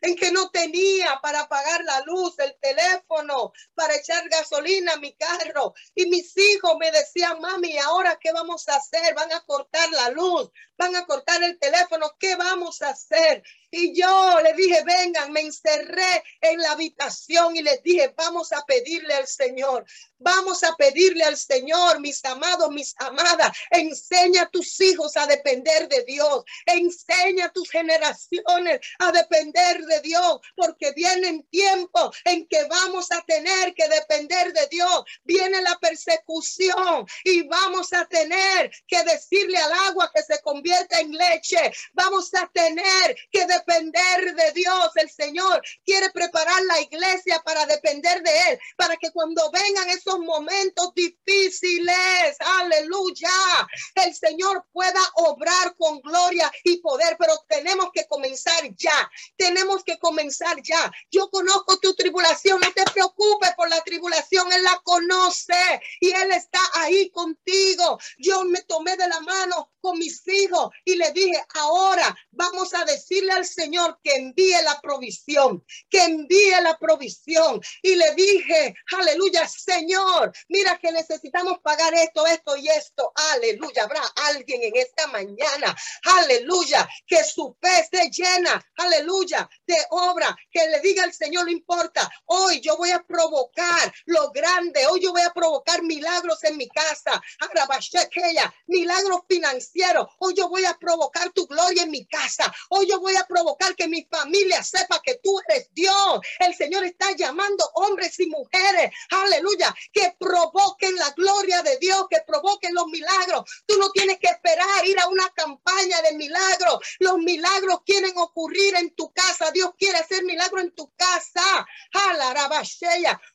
en que no tenía para pagar la luz, el teléfono, para echar gasolina a mi carro. Y mis hijos me decían, mami, ¿ahora qué vamos a hacer? Van a cortar la luz, van a cortar el teléfono, ¿qué vamos a hacer? Y yo le dije, vengan, me encerré en la habitación y les dije, vamos a pedirle al Señor, vamos a pedirle al Señor, mis amados, mis amadas, enseña a tus hijos a depender de Dios, enseña a tus generaciones a depender de Dios, porque vienen tiempos en que vamos a tener que depender de Dios, viene la persecución y vamos a tener que decirle al agua que se convierta en leche, vamos a tener que depender de Dios. El Señor quiere preparar la iglesia para depender de Él, para que cuando vengan esos momentos difíciles, aleluya, el Señor pueda obrar con gloria y poder, pero tenemos que comenzar ya, tenemos que comenzar ya. Yo conozco tu tribulación, no te preocupes por la tribulación, Él la conoce y Él está ahí contigo. Yo me tomé de la mano con mis hijos. Y le dije, ahora vamos a decirle al Señor que envíe la provisión, que envíe la provisión. Y le dije, aleluya, Señor, mira que necesitamos pagar esto, esto y esto. Aleluya, habrá alguien en esta mañana, aleluya, que su fe esté llena, aleluya, de obra, que le diga al Señor, no importa, hoy yo voy a provocar lo grande, hoy yo voy a provocar milagros en mi casa, milagros financieros, hoy yo voy a provocar tu gloria en mi casa, hoy yo voy a provocar que mi familia sepa que tú eres Dios. El Señor está llamando hombres y mujeres, aleluya, que provoquen la gloria de Dios, que provoquen los milagros. Tú no tienes que esperar ir a una campaña de milagros. Los milagros quieren ocurrir en tu casa. Dios quiere hacer milagros en tu casa.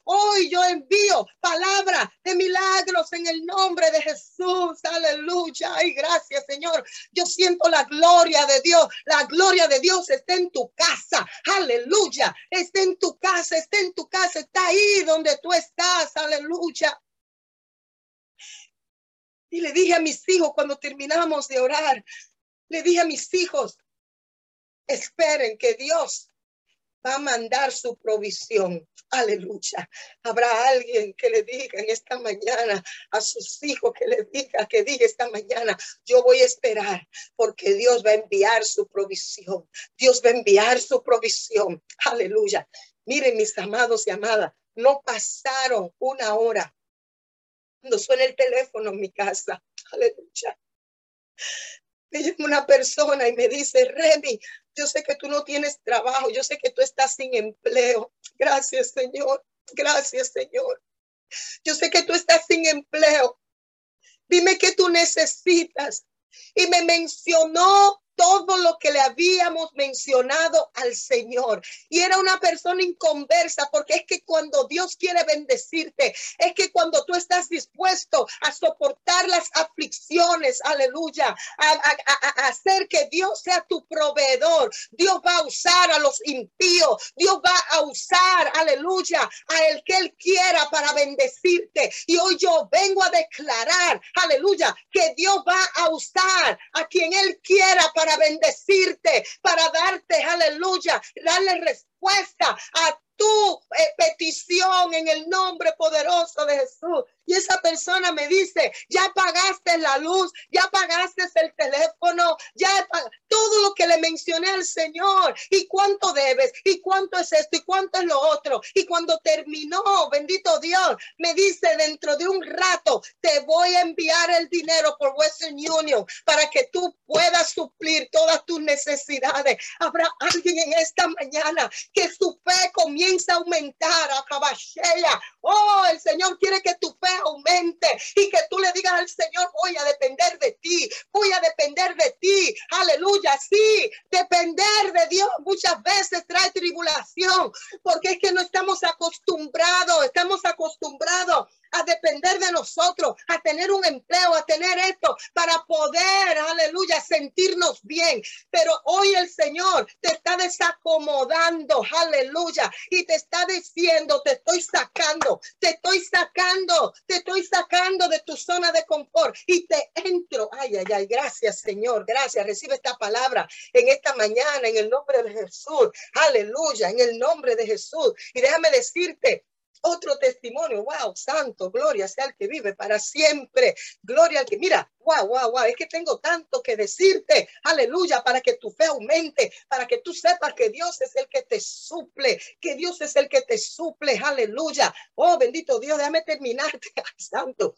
Hoy yo envío palabra de milagros en el nombre de Jesús. Aleluya. Ay, gracias, gracias, Señor. Yo siento la gloria de Dios. La gloria de Dios está en tu casa. Aleluya. Está en tu casa, está en tu casa, está ahí donde tú estás. Aleluya. Y le dije a mis hijos cuando terminamos de orar, le dije a mis hijos, esperen que Dios va a mandar su provisión. Aleluya. Habrá alguien que le diga en esta mañana a sus hijos, que le diga, que diga esta mañana, yo voy a esperar porque Dios va a enviar su provisión. Dios va a enviar su provisión. Aleluya. Miren mis amados y amadas, no pasaron una hora cuando suena el teléfono en mi casa. Aleluya. Me llama una persona y me dice, Remy, yo sé que tú no tienes trabajo, yo sé que tú estás sin empleo. Gracias, Señor. Gracias, Señor. Yo sé que tú estás sin empleo. Dime qué tú necesitas. Y me mencionó todo lo que le habíamos mencionado al Señor. Y era una persona inconversa, porque es que cuando Dios quiere bendecirte, es que cuando tú estás dispuesto a soportar las aflicciones, aleluya, a, hacer que Dios sea tu proveedor, Dios va a usar a los impíos, Dios va a usar, aleluya, a el que Él quiera para bendecirte. Y hoy yo vengo a declarar, aleluya, que Dios va a usar a quien Él quiera para para bendecirte, para darte, aleluya, darle respuesta a tu eh, petición en el nombre poderoso de Jesús. Y esa persona me dice, ya pagaste la luz, ya pagaste el teléfono, ya todo lo que le mencioné al Señor. ¿Y cuánto debes? ¿Y cuánto es esto? ¿Y cuánto es lo otro? Y cuando terminó, bendito Dios, me dice dentro de un rato, te voy a enviar el dinero por Western Union para que tú puedas suplir todas tus necesidades. Habrá alguien en esta mañana que su fe comienza a aumentar a caballera. Oh, el Señor quiere que tu fe aumente y que tú le digas al Señor, voy a depender de ti, voy a depender de ti. Aleluya, sí, depender de Dios muchas veces trae tribulación, porque es que no estamos acostumbrados, estamos acostumbrados a depender de nosotros, a tener un empleo, a tener esto, para poder, aleluya, sentirnos bien. Pero hoy el Señor te está desacomodando, aleluya, y te está diciendo, te estoy sacando, te estoy sacando, te estoy sacando de tu zona de confort y te entro. Ay, ay, ay, gracias Señor, gracias. Recibe esta palabra en esta mañana, en el nombre de Jesús, aleluya, en el nombre de Jesús. Y déjame decirte, otro testimonio, wow, santo, gloria sea el que vive para siempre, gloria al que, mira, wow, wow, wow, es que tengo tanto que decirte, aleluya, para que tu fe aumente, para que tú sepas que Dios es el que te suple, que Dios es el que te suple, aleluya, oh bendito Dios, déjame terminarte, santo.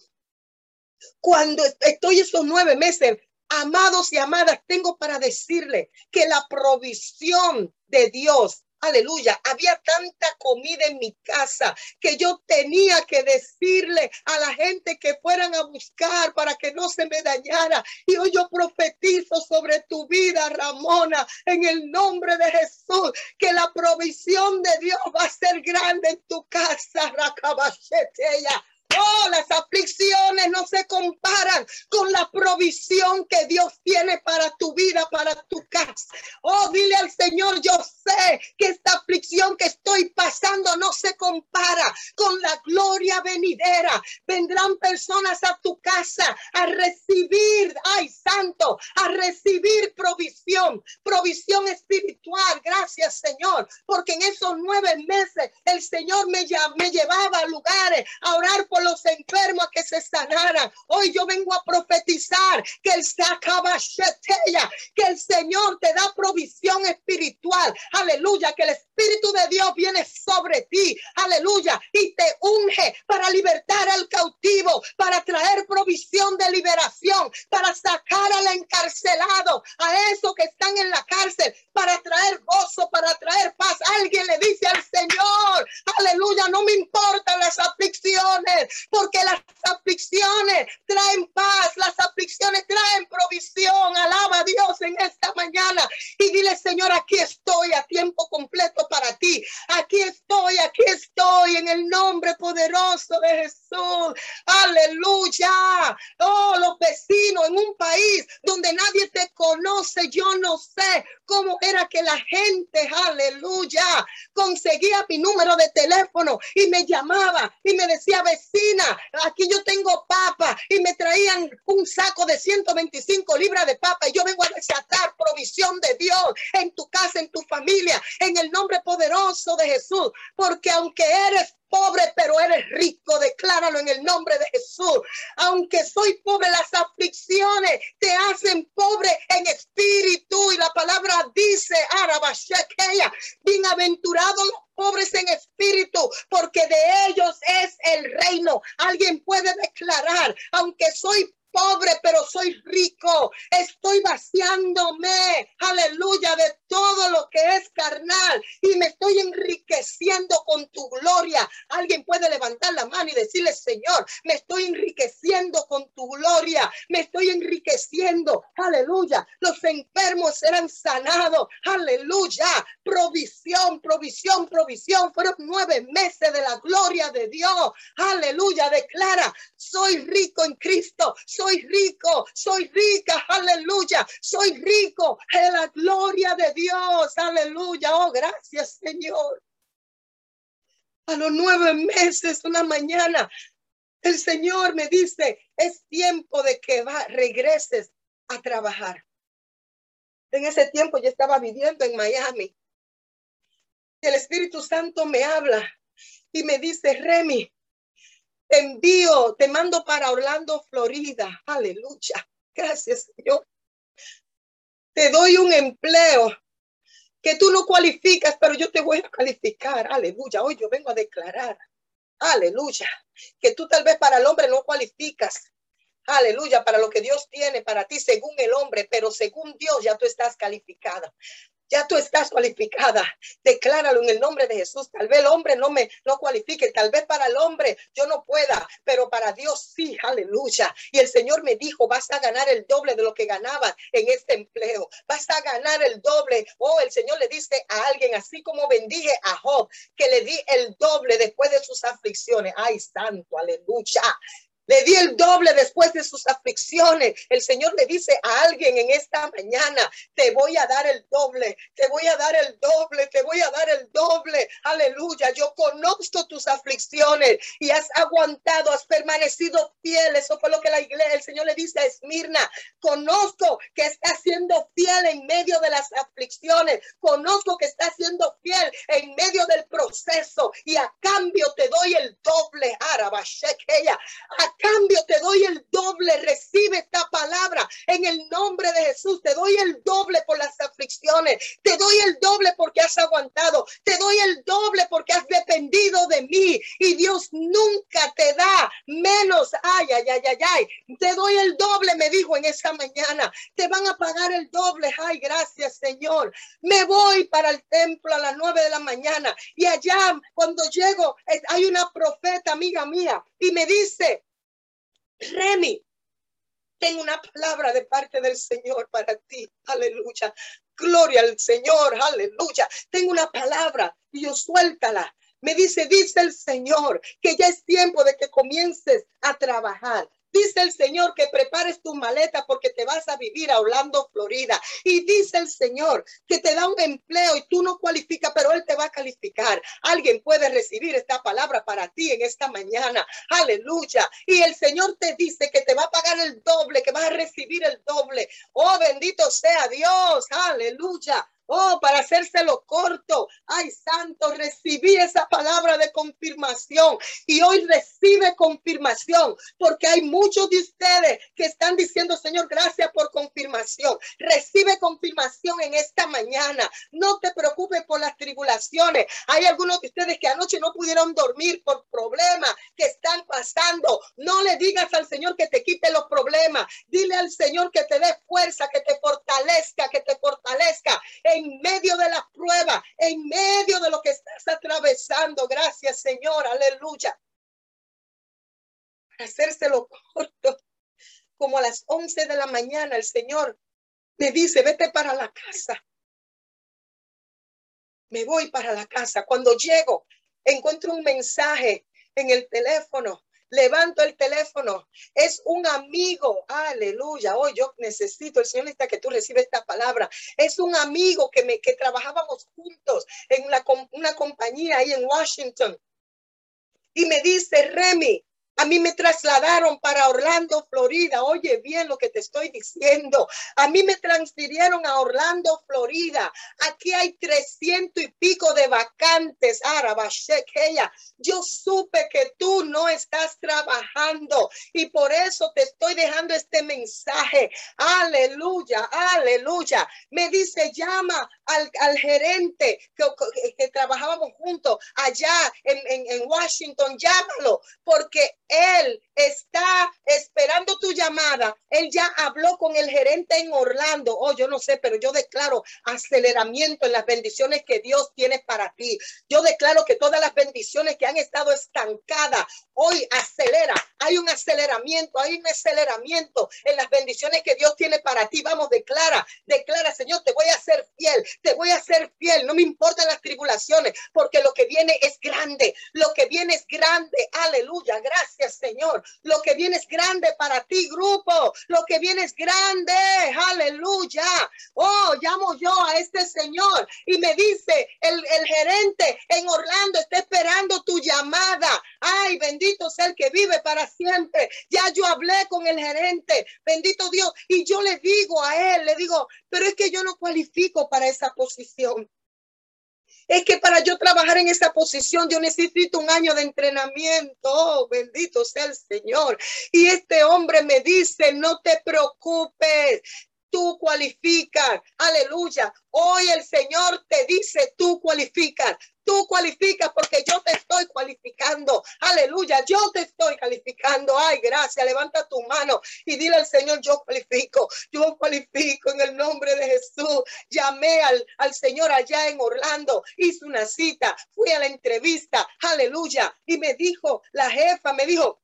Cuando estoy esos nueve meses amados y amadas, tengo para decirle que la provisión de Dios Aleluya, había tanta comida en mi casa que yo tenía que decirle a la gente que fueran a buscar para que no se me dañara. Y hoy yo profetizo sobre tu vida, Ramona, en el nombre de Jesús, que la provisión de Dios va a ser grande en tu casa, Racabacheteya. Oh, las aflicciones no se comparan con la provisión que Dios tiene para tu vida, para tu casa. Oh, dile al Señor, yo sé que esta aflicción que estoy pasando no se compara con la gloria venidera. Vendrán personas a tu casa a recibir, ay santo, a recibir provisión, provisión espiritual. Gracias, Señor, porque en esos nueve meses el Señor me, me llevaba a lugares a orar por los enfermos que se sanaran. Hoy yo vengo a profetizar que el que el Señor te da provisión espiritual. Aleluya, que el Espíritu de Dios viene sobre ti. Aleluya, y te unge para libertar al cautivo, para traer provisión de liberación, para sacar al encarcelado, a esos que están en la cárcel, para traer gozo, para traer paz. Alguien le dice al Señor, aleluya, no me importan las aflicciones, porque las aflicciones traen paz, las aflicciones traen provisión. Alaba a Dios en esta mañana y dile, Señor, aquí estoy a tiempo completo para ti. Aquí estoy, aquí estoy en el nombre poderoso de Jesús. Aleluya. Oh, los vecinos en un país donde nadie te conoce, yo no sé cómo era que la gente, aleluya, conseguía mi número de teléfono y me llamaba y me decía, aquí yo tengo papa y me traían un saco de 125 libras de papa y yo vengo a desatar provisión de Dios en tu casa, en tu familia, en el nombre poderoso de Jesús, porque aunque eres pobre, pero eres rico. Decláralo en el nombre de Jesús. Aunque soy pobre, las aflicciones te hacen pobre en espíritu. Y la palabra dice, bienaventurados los pobres en espíritu, porque de ellos es el reino. Alguien puede declarar, aunque soy pobre, pero soy rico. Estoy vaciándome, aleluya, de todo lo que es carnal y me estoy enriqueciendo con tu gloria. Alguien puede levantar la mano y decirle, Señor, me estoy enriqueciendo con tu gloria. Me estoy enriqueciendo, aleluya. Los enfermos serán sanados, aleluya. Provisión, provisión, provisión. Fueron nueve meses de la gloria de Dios, aleluya. Declara, soy rico en Cristo soy rico, soy rica, aleluya, soy rico en la gloria de Dios, aleluya, oh gracias Señor. A los nueve meses, una mañana, el Señor me dice, es tiempo de que va, regreses a trabajar. En ese tiempo yo estaba viviendo en Miami. El Espíritu Santo me habla y me dice, Remy, te envío, te mando para Orlando, Florida. Aleluya. Gracias, Señor. Te doy un empleo que tú no cualificas, pero yo te voy a calificar. Aleluya. Hoy yo vengo a declarar. Aleluya. Que tú tal vez para el hombre no cualificas. Aleluya, para lo que Dios tiene para ti según el hombre, pero según Dios ya tú estás calificada. Ya tú estás cualificada. Decláralo en el nombre de Jesús. Tal vez el hombre no me no cualifique. Tal vez para el hombre yo no pueda, pero para Dios sí. Aleluya. Y el Señor me dijo, vas a ganar el doble de lo que ganaba en este empleo. Vas a ganar el doble. Oh, el Señor le dice a alguien, así como bendije a Job, que le di el doble después de sus aflicciones. Ay, santo, aleluya. Le di el doble después de sus aflicciones. El Señor le dice a alguien en esta mañana, te voy a dar el doble, te voy a dar el doble, te voy a dar el doble. Aleluya. Yo conozco tus aflicciones y has aguantado, has permanecido fiel. Eso fue lo que la iglesia, el Señor le dice a Esmirna. Conozco que está siendo fiel en medio de las aflicciones. Conozco que está siendo fiel en medio del proceso y a cambio te doy el doble. Arabashekeya cambio te doy el doble. Recibe esta palabra en el nombre de Jesús. Te doy el doble por las aflicciones. Te doy el doble porque has aguantado. Te doy el doble porque has dependido de mí. Y Dios nunca te da menos. Ay, ay, ay, ay, ay. Te doy el doble, me dijo en esta mañana. Te van a pagar el doble. Ay, gracias, Señor. Me voy para el templo a las nueve de la mañana. Y allá, cuando llego, hay una profeta, amiga mía, y me dice, Remy, tengo una palabra de parte del Señor para ti. Aleluya. Gloria al Señor. Aleluya. Tengo una palabra y yo suéltala. Me dice, dice el Señor, que ya es tiempo de que comiences a trabajar. Dice el Señor que prepares tu maleta porque te vas a vivir a Orlando, Florida. Y dice el Señor que te da un empleo y tú no cualificas, pero Él te va a calificar. Alguien puede recibir esta palabra para ti en esta mañana. Aleluya. Y el Señor te dice que te va a pagar el doble, que vas a recibir el doble. Oh, bendito sea Dios. Aleluya. Oh, para hacérselo corto. Ay, santo, recibí esa palabra de confirmación y hoy recibe confirmación porque hay muchos de ustedes que están diciendo, Señor, gracias por confirmación. Recibe confirmación en esta mañana. No te preocupes por las tribulaciones. Hay algunos de ustedes que anoche no pudieron dormir por problemas que están pasando. No le digas al Señor que te quite los problemas. Dile al Señor que te dé fuerza, que te fortalezca, que te fortalezca medio de la prueba, en medio de lo que estás atravesando. Gracias, Señor. Aleluya. Para hacérselo corto, como a las 11 de la mañana, el Señor me dice, vete para la casa. Me voy para la casa. Cuando llego, encuentro un mensaje en el teléfono. Levanto el teléfono. Es un amigo. Aleluya. Hoy yo necesito, el Señor necesita que tú recibas esta palabra. Es un amigo que me que trabajábamos juntos en una compañía ahí en Washington. Y me dice, Remy, a mí me trasladaron para Orlando, Florida. Oye bien lo que te estoy diciendo. A mí me transfirieron a Orlando, Florida. Aquí hay trescientos y pico de vacantes. ella. Yo supe que tú no estás trabajando y por eso te estoy dejando este mensaje. Aleluya, aleluya. Me dice, llama al, gerente que, trabajábamos juntos allá en, en Washington. Llámalo porque él está esperando tu llamada. Él ya habló con el gerente en Orlando. Oh, yo no sé, pero yo declaro aceleramiento en las bendiciones que Dios tiene para ti. Yo declaro que todas las bendiciones que han estado estancadas, hoy acelera. Hay un aceleramiento, hay un aceleramiento en las bendiciones que Dios tiene para ti. Vamos, declara, declara, Señor, te voy a ser fiel, te voy a ser fiel. No me importan las tribulaciones, porque lo que viene es grande. Lo que viene es grande. Aleluya. Gracias Señor. Lo que viene es grande para ti, grupo. Lo que viene es grande. Aleluya. Oh, llamo yo a este Señor y me dice el, el gerente en Orlando está esperando tu llamada. Ay, bendito sea el que vive para siempre. Ya yo hablé con el gerente. Bendito Dios. Y yo le digo a él, le digo, pero es que yo no cualifico para esa posición. Es que para yo trabajar en esa posición, yo necesito un año de entrenamiento. Bendito sea el Señor. Y este hombre me dice, no te preocupes, tú cualificas. Aleluya. Hoy el Señor te dice, tú cualificas. Tú cualificas porque yo te estoy cualificando. Aleluya, yo te estoy calificando. Ay, gracias. Levanta tu mano y dile al Señor, yo cualifico. Yo cualifico en el nombre de Jesús. Llamé al, al Señor allá en Orlando. Hice una cita. Fui a la entrevista. Aleluya. Y me dijo, la jefa me dijo,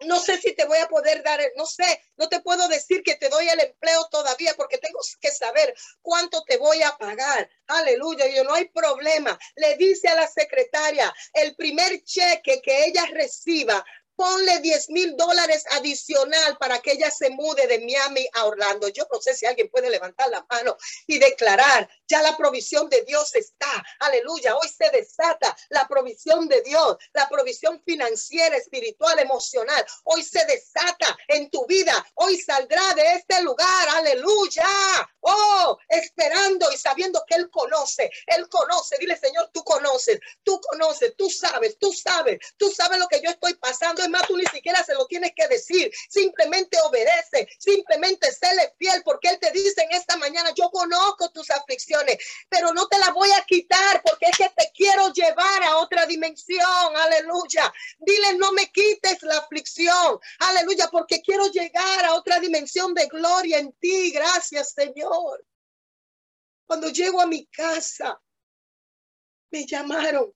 no sé si te voy a poder dar, no sé, no te puedo decir que te doy el empleo todavía porque tengo que saber cuánto te voy a pagar. Aleluya, yo no hay problema. Le dice a la secretaria, el primer cheque que ella reciba ponle 10 mil dólares adicional para que ella se mude de Miami a Orlando. Yo no sé si alguien puede levantar la mano y declarar, ya la provisión de Dios está. Aleluya, hoy se desata la provisión de Dios, la provisión financiera, espiritual, emocional. Hoy se desata en tu vida. Hoy saldrá de este lugar. Aleluya. Oh, esperando y sabiendo que Él conoce. Él conoce. Dile, Señor, tú conoces, tú conoces, tú sabes, tú sabes, tú sabes lo que yo estoy pasando más, tú ni siquiera se lo tienes que decir. Simplemente obedece, simplemente séle fiel, porque Él te dice en esta mañana, yo conozco tus aflicciones, pero no te las voy a quitar porque es que te quiero llevar a otra dimensión. Aleluya. Dile, no me quites la aflicción. Aleluya, porque quiero llegar a otra dimensión de gloria en ti. Gracias, Señor. Cuando llego a mi casa, me llamaron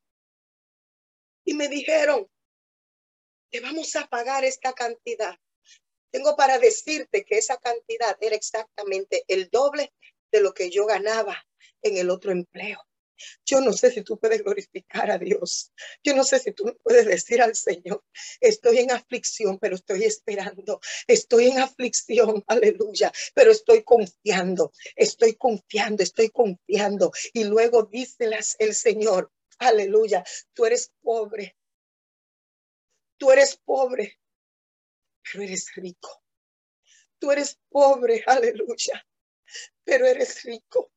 y me dijeron, te vamos a pagar esta cantidad. Tengo para decirte que esa cantidad era exactamente el doble de lo que yo ganaba en el otro empleo. Yo no sé si tú puedes glorificar a Dios. Yo no sé si tú puedes decir al Señor, estoy en aflicción, pero estoy esperando. Estoy en aflicción, aleluya, pero estoy confiando, estoy confiando, estoy confiando. Y luego dice el Señor, aleluya, tú eres pobre, Tú eres pobre, pero eres rico. Tú eres pobre, aleluya, pero eres rico.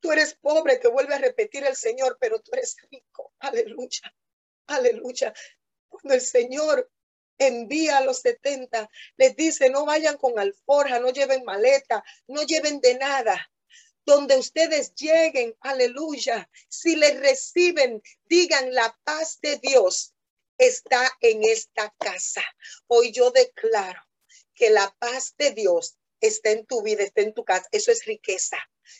Tú eres pobre, te vuelve a repetir el Señor, pero tú eres rico. Aleluya, aleluya. Cuando el Señor envía a los 70, les dice, no vayan con alforja, no lleven maleta, no lleven de nada. Donde ustedes lleguen, aleluya, si les reciben, digan la paz de Dios está en esta casa. Hoy yo declaro que la paz de Dios está en tu vida, está en tu casa. Eso es riqueza.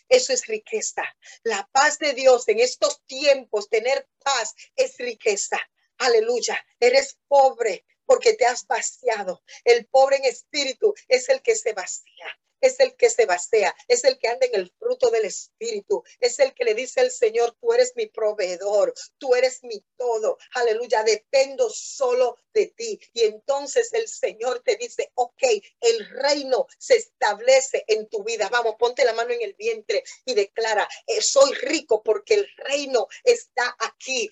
Eso es riqueza. La paz de Dios en estos tiempos, tener paz es riqueza. Aleluya. Eres pobre porque te has vaciado. El pobre en espíritu es el que se vacía. Es el que se basea, es el que anda en el fruto del Espíritu, es el que le dice al Señor, tú eres mi proveedor, tú eres mi todo, aleluya, dependo solo de ti. Y entonces el Señor te dice, ok, el reino se establece en tu vida. Vamos, ponte la mano en el vientre y declara, eh, soy rico porque el reino está aquí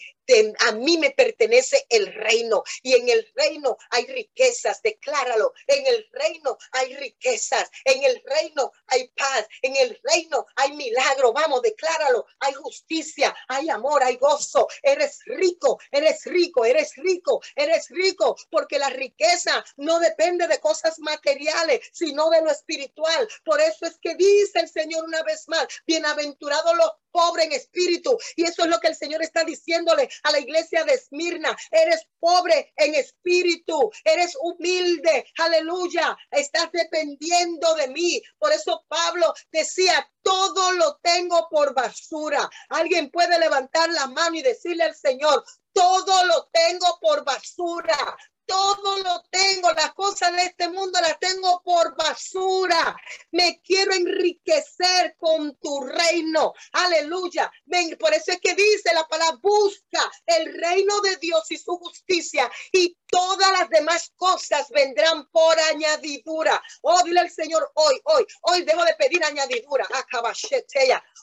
a mí me pertenece el reino. Y en el reino hay riquezas, decláralo, en el reino hay riquezas, en el reino hay paz, en el reino hay milagro, vamos, decláralo, hay justicia, hay amor, hay gozo, eres rico, eres rico, eres rico, eres rico, porque la riqueza no depende de cosas materiales, sino de lo espiritual. Por eso es que dice el Señor una vez más, bienaventurados los pobres en espíritu. Y eso es lo que el Señor está diciéndole a la iglesia de Esmirna. Eres pobre en espíritu, eres humilde, aleluya, estás dependiendo de mí. Por eso Pablo decía, todo lo tengo por basura. Alguien puede levantar la mano y decirle al Señor, todo lo tengo por basura todo lo tengo, las cosas de este mundo las tengo por basura. Me quiero enriquecer con tu reino. Aleluya. Por eso es que dice la palabra, busca el reino de Dios y su justicia y todas las demás cosas vendrán por añadidura. Oh, dile al Señor hoy, hoy, hoy dejo de pedir añadidura.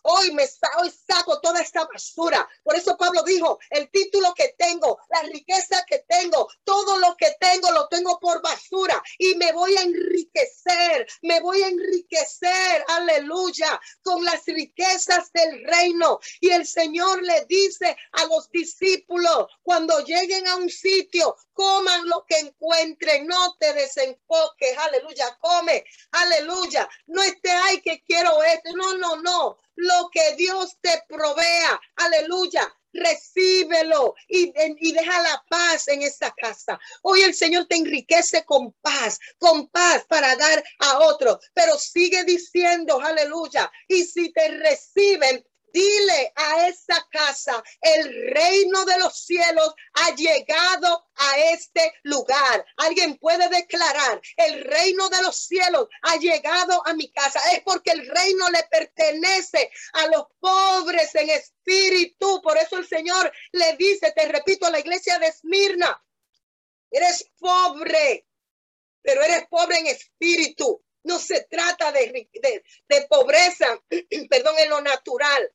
Hoy me hoy saco toda esta basura. Por eso Pablo dijo, el título que tengo, la riqueza que tengo, todo lo que tengo lo tengo por basura y me voy a enriquecer, me voy a enriquecer, aleluya, con las riquezas del reino. Y el Señor le dice a los discípulos, cuando lleguen a un sitio, coman lo que encuentren, no te desenfoques, aleluya, come, aleluya, no esté ahí que quiero esto, no, no, no, lo que Dios te provea, aleluya, recíbelo y, y, deja la paz en esta casa. Hoy el Señor te enriquece con paz, con paz para dar a otro, pero sigue diciendo, aleluya, y si te reciben, Dile a esa casa, el reino de los cielos ha llegado a este lugar. Alguien puede declarar, el reino de los cielos ha llegado a mi casa. Es porque el reino le pertenece a los pobres en espíritu. Por eso el Señor le dice, te repito, a la iglesia de Esmirna, eres pobre, pero eres pobre en espíritu. No se trata de, de, de pobreza, perdón, en lo natural.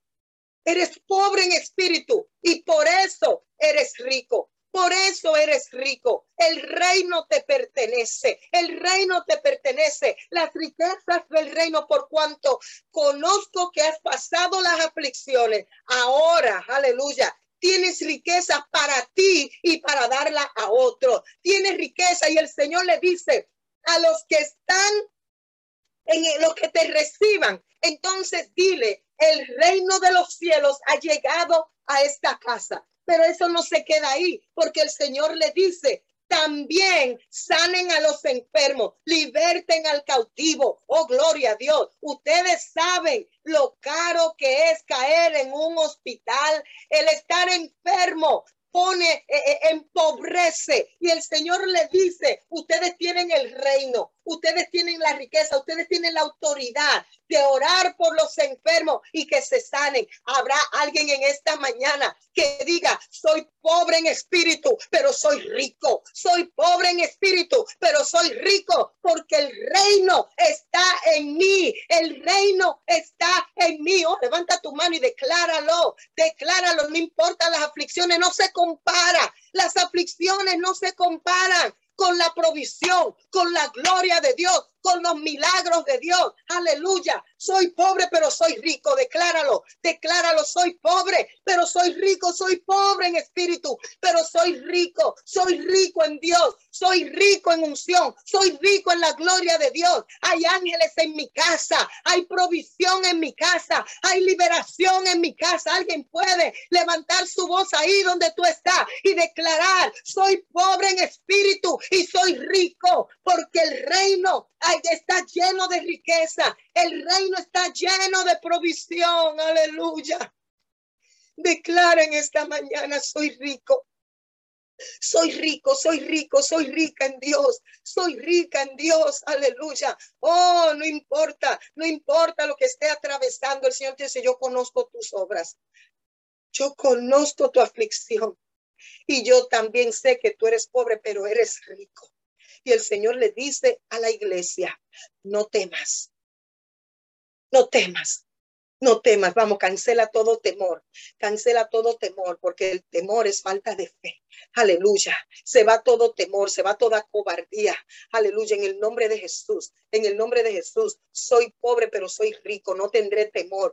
Eres pobre en espíritu y por eso eres rico. Por eso eres rico. El reino te pertenece. El reino te pertenece. Las riquezas del reino por cuanto conozco que has pasado las aflicciones. Ahora, aleluya, tienes riqueza para ti y para darla a otro. Tienes riqueza y el Señor le dice a los que están en los que te reciban, entonces dile, el reino de los cielos ha llegado a esta casa. Pero eso no se queda ahí, porque el Señor le dice, también sanen a los enfermos, liberten al cautivo. Oh, gloria a Dios. Ustedes saben lo caro que es caer en un hospital, el estar enfermo pone, eh, eh, empobrece. Y el Señor le dice, ustedes tienen el reino, ustedes tienen la riqueza, ustedes tienen la autoridad de orar por los enfermos y que se sanen. Habrá alguien en esta mañana que diga, soy pobre en espíritu, pero soy rico. Soy pobre en espíritu, pero soy rico porque el reino está en mí. El reino está en mí. Oh, levanta tu mano y decláralo. Decláralo. No importa las aflicciones, no se compara. Las aflicciones no se comparan con la provisión, con la gloria de Dios, con los milagros de Dios. Aleluya. Soy pobre, pero soy rico. Decláralo, decláralo. Soy pobre, pero soy rico. Soy pobre en espíritu, pero soy rico. Soy rico en Dios. Soy rico en unción. Soy rico en la gloria de Dios. Hay ángeles en mi casa. Hay provisión en mi casa. Hay liberación en mi casa. Alguien puede levantar su voz ahí donde tú estás y declarar, soy pobre en espíritu y soy rico porque el reino está lleno de riqueza. El reino está lleno de provisión. Aleluya. Declaren esta mañana, soy rico. Soy rico, soy rico, soy rica en Dios, soy rica en Dios, aleluya. Oh, no importa, no importa lo que esté atravesando, el Señor te dice, yo conozco tus obras, yo conozco tu aflicción y yo también sé que tú eres pobre, pero eres rico. Y el Señor le dice a la iglesia, no temas, no temas, no temas, vamos, cancela todo temor, cancela todo temor, porque el temor es falta de fe. Aleluya. Se va todo temor, se va toda cobardía. Aleluya. En el nombre de Jesús, en el nombre de Jesús, soy pobre, pero soy rico, no tendré temor.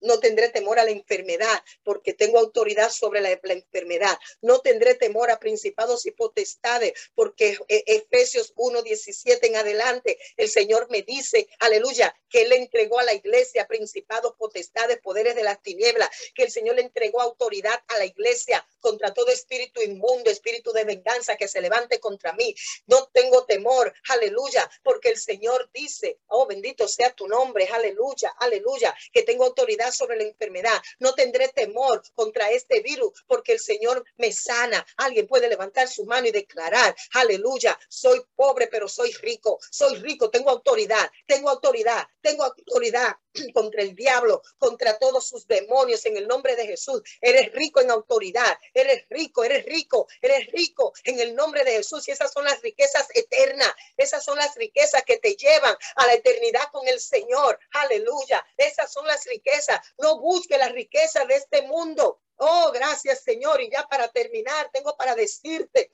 No tendré temor a la enfermedad porque tengo autoridad sobre la, enfermedad. No tendré temor a principados y potestades porque e, Efesios 1.17 en adelante el Señor me dice, aleluya, que Él entregó a la iglesia principados, potestades, poderes de las tinieblas, que el Señor le entregó autoridad a la iglesia contra todo espíritu inmundo, espíritu de venganza que se levante contra mí. No tengo temor, aleluya, porque el Señor dice, oh bendito sea tu nombre, aleluya, aleluya, que tengo autoridad sobre la enfermedad. No tendré temor contra este virus porque el Señor me sana. Alguien puede levantar su mano y declarar, aleluya, soy pobre pero soy rico. Soy rico, tengo autoridad, tengo autoridad, tengo autoridad contra el diablo, contra todos sus demonios en el nombre de Jesús. Eres rico en autoridad, eres rico, eres rico, eres rico en el nombre de Jesús. Y esas son las riquezas eternas, esas son las riquezas que te llevan a la eternidad con el Señor. Aleluya, esas son las riquezas. No busque la riqueza de este mundo. Oh, gracias Señor. Y ya para terminar, tengo para decirte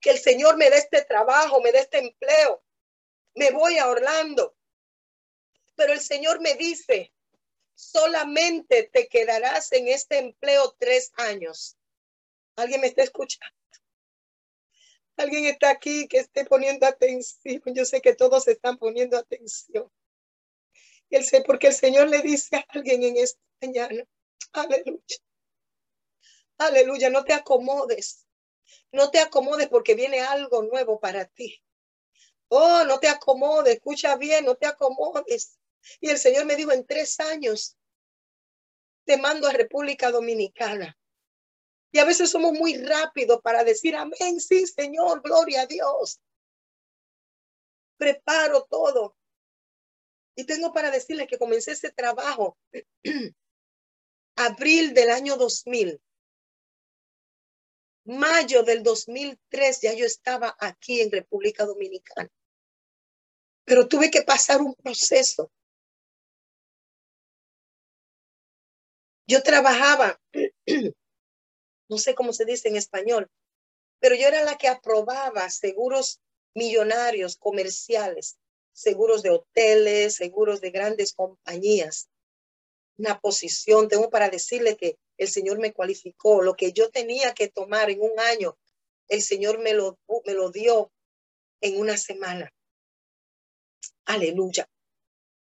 que el Señor me dé este trabajo, me dé este empleo. Me voy a Orlando pero el Señor me dice, solamente te quedarás en este empleo tres años. ¿Alguien me está escuchando? Alguien está aquí que esté poniendo atención. Yo sé que todos están poniendo atención. Porque el Señor le dice a alguien en esta mañana, aleluya. Aleluya, no te acomodes. No te acomodes porque viene algo nuevo para ti. Oh, no te acomodes, escucha bien, no te acomodes. Y el Señor me dijo, en tres años te mando a República Dominicana. Y a veces somos muy rápidos para decir, amén, sí, Señor, gloria a Dios. Preparo todo. Y tengo para decirles que comencé ese trabajo abril del año 2000. Mayo del 2003 ya yo estaba aquí en República Dominicana. Pero tuve que pasar un proceso Yo trabajaba, no sé cómo se dice en español, pero yo era la que aprobaba seguros millonarios comerciales, seguros de hoteles, seguros de grandes compañías. Una posición, tengo para decirle que el Señor me cualificó, lo que yo tenía que tomar en un año, el Señor me lo, me lo dio en una semana. Aleluya.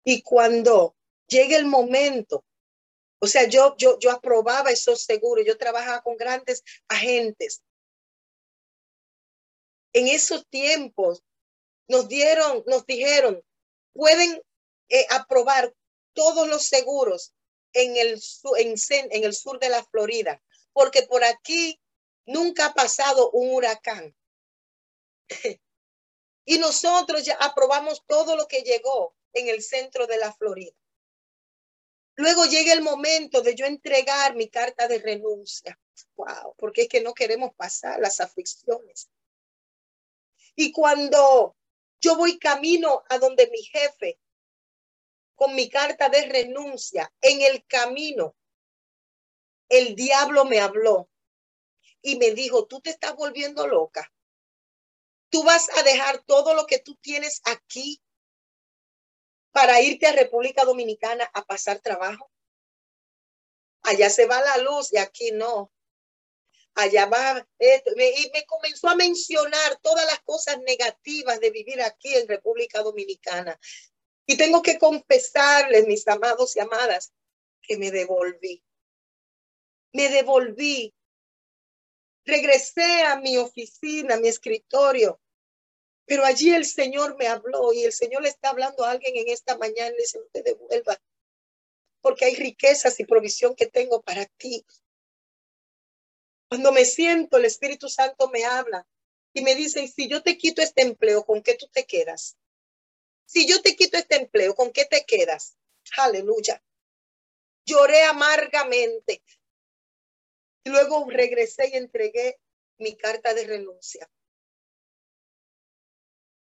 Y cuando llegue el momento o sea, yo, yo, yo aprobaba esos seguros, yo trabajaba con grandes agentes. En esos tiempos nos dieron, nos dijeron, pueden eh, aprobar todos los seguros en el, en, en el sur de la Florida, porque por aquí nunca ha pasado un huracán. y nosotros ya aprobamos todo lo que llegó en el centro de la Florida. Luego llega el momento de yo entregar mi carta de renuncia. Wow, porque es que no queremos pasar las aflicciones. Y cuando yo voy camino a donde mi jefe, con mi carta de renuncia, en el camino, el diablo me habló y me dijo, tú te estás volviendo loca. Tú vas a dejar todo lo que tú tienes aquí para irte a República Dominicana a pasar trabajo. Allá se va la luz y aquí no. Allá va esto. Y me comenzó a mencionar todas las cosas negativas de vivir aquí en República Dominicana. Y tengo que confesarles, mis amados y amadas, que me devolví. Me devolví. Regresé a mi oficina, a mi escritorio, pero allí el Señor me habló y el Señor le está hablando a alguien en esta mañana y le dice, no te devuelva, porque hay riquezas y provisión que tengo para ti. Cuando me siento, el Espíritu Santo me habla y me dice, si yo te quito este empleo, ¿con qué tú te quedas? Si yo te quito este empleo, ¿con qué te quedas? Aleluya. Lloré amargamente. Luego regresé y entregué mi carta de renuncia.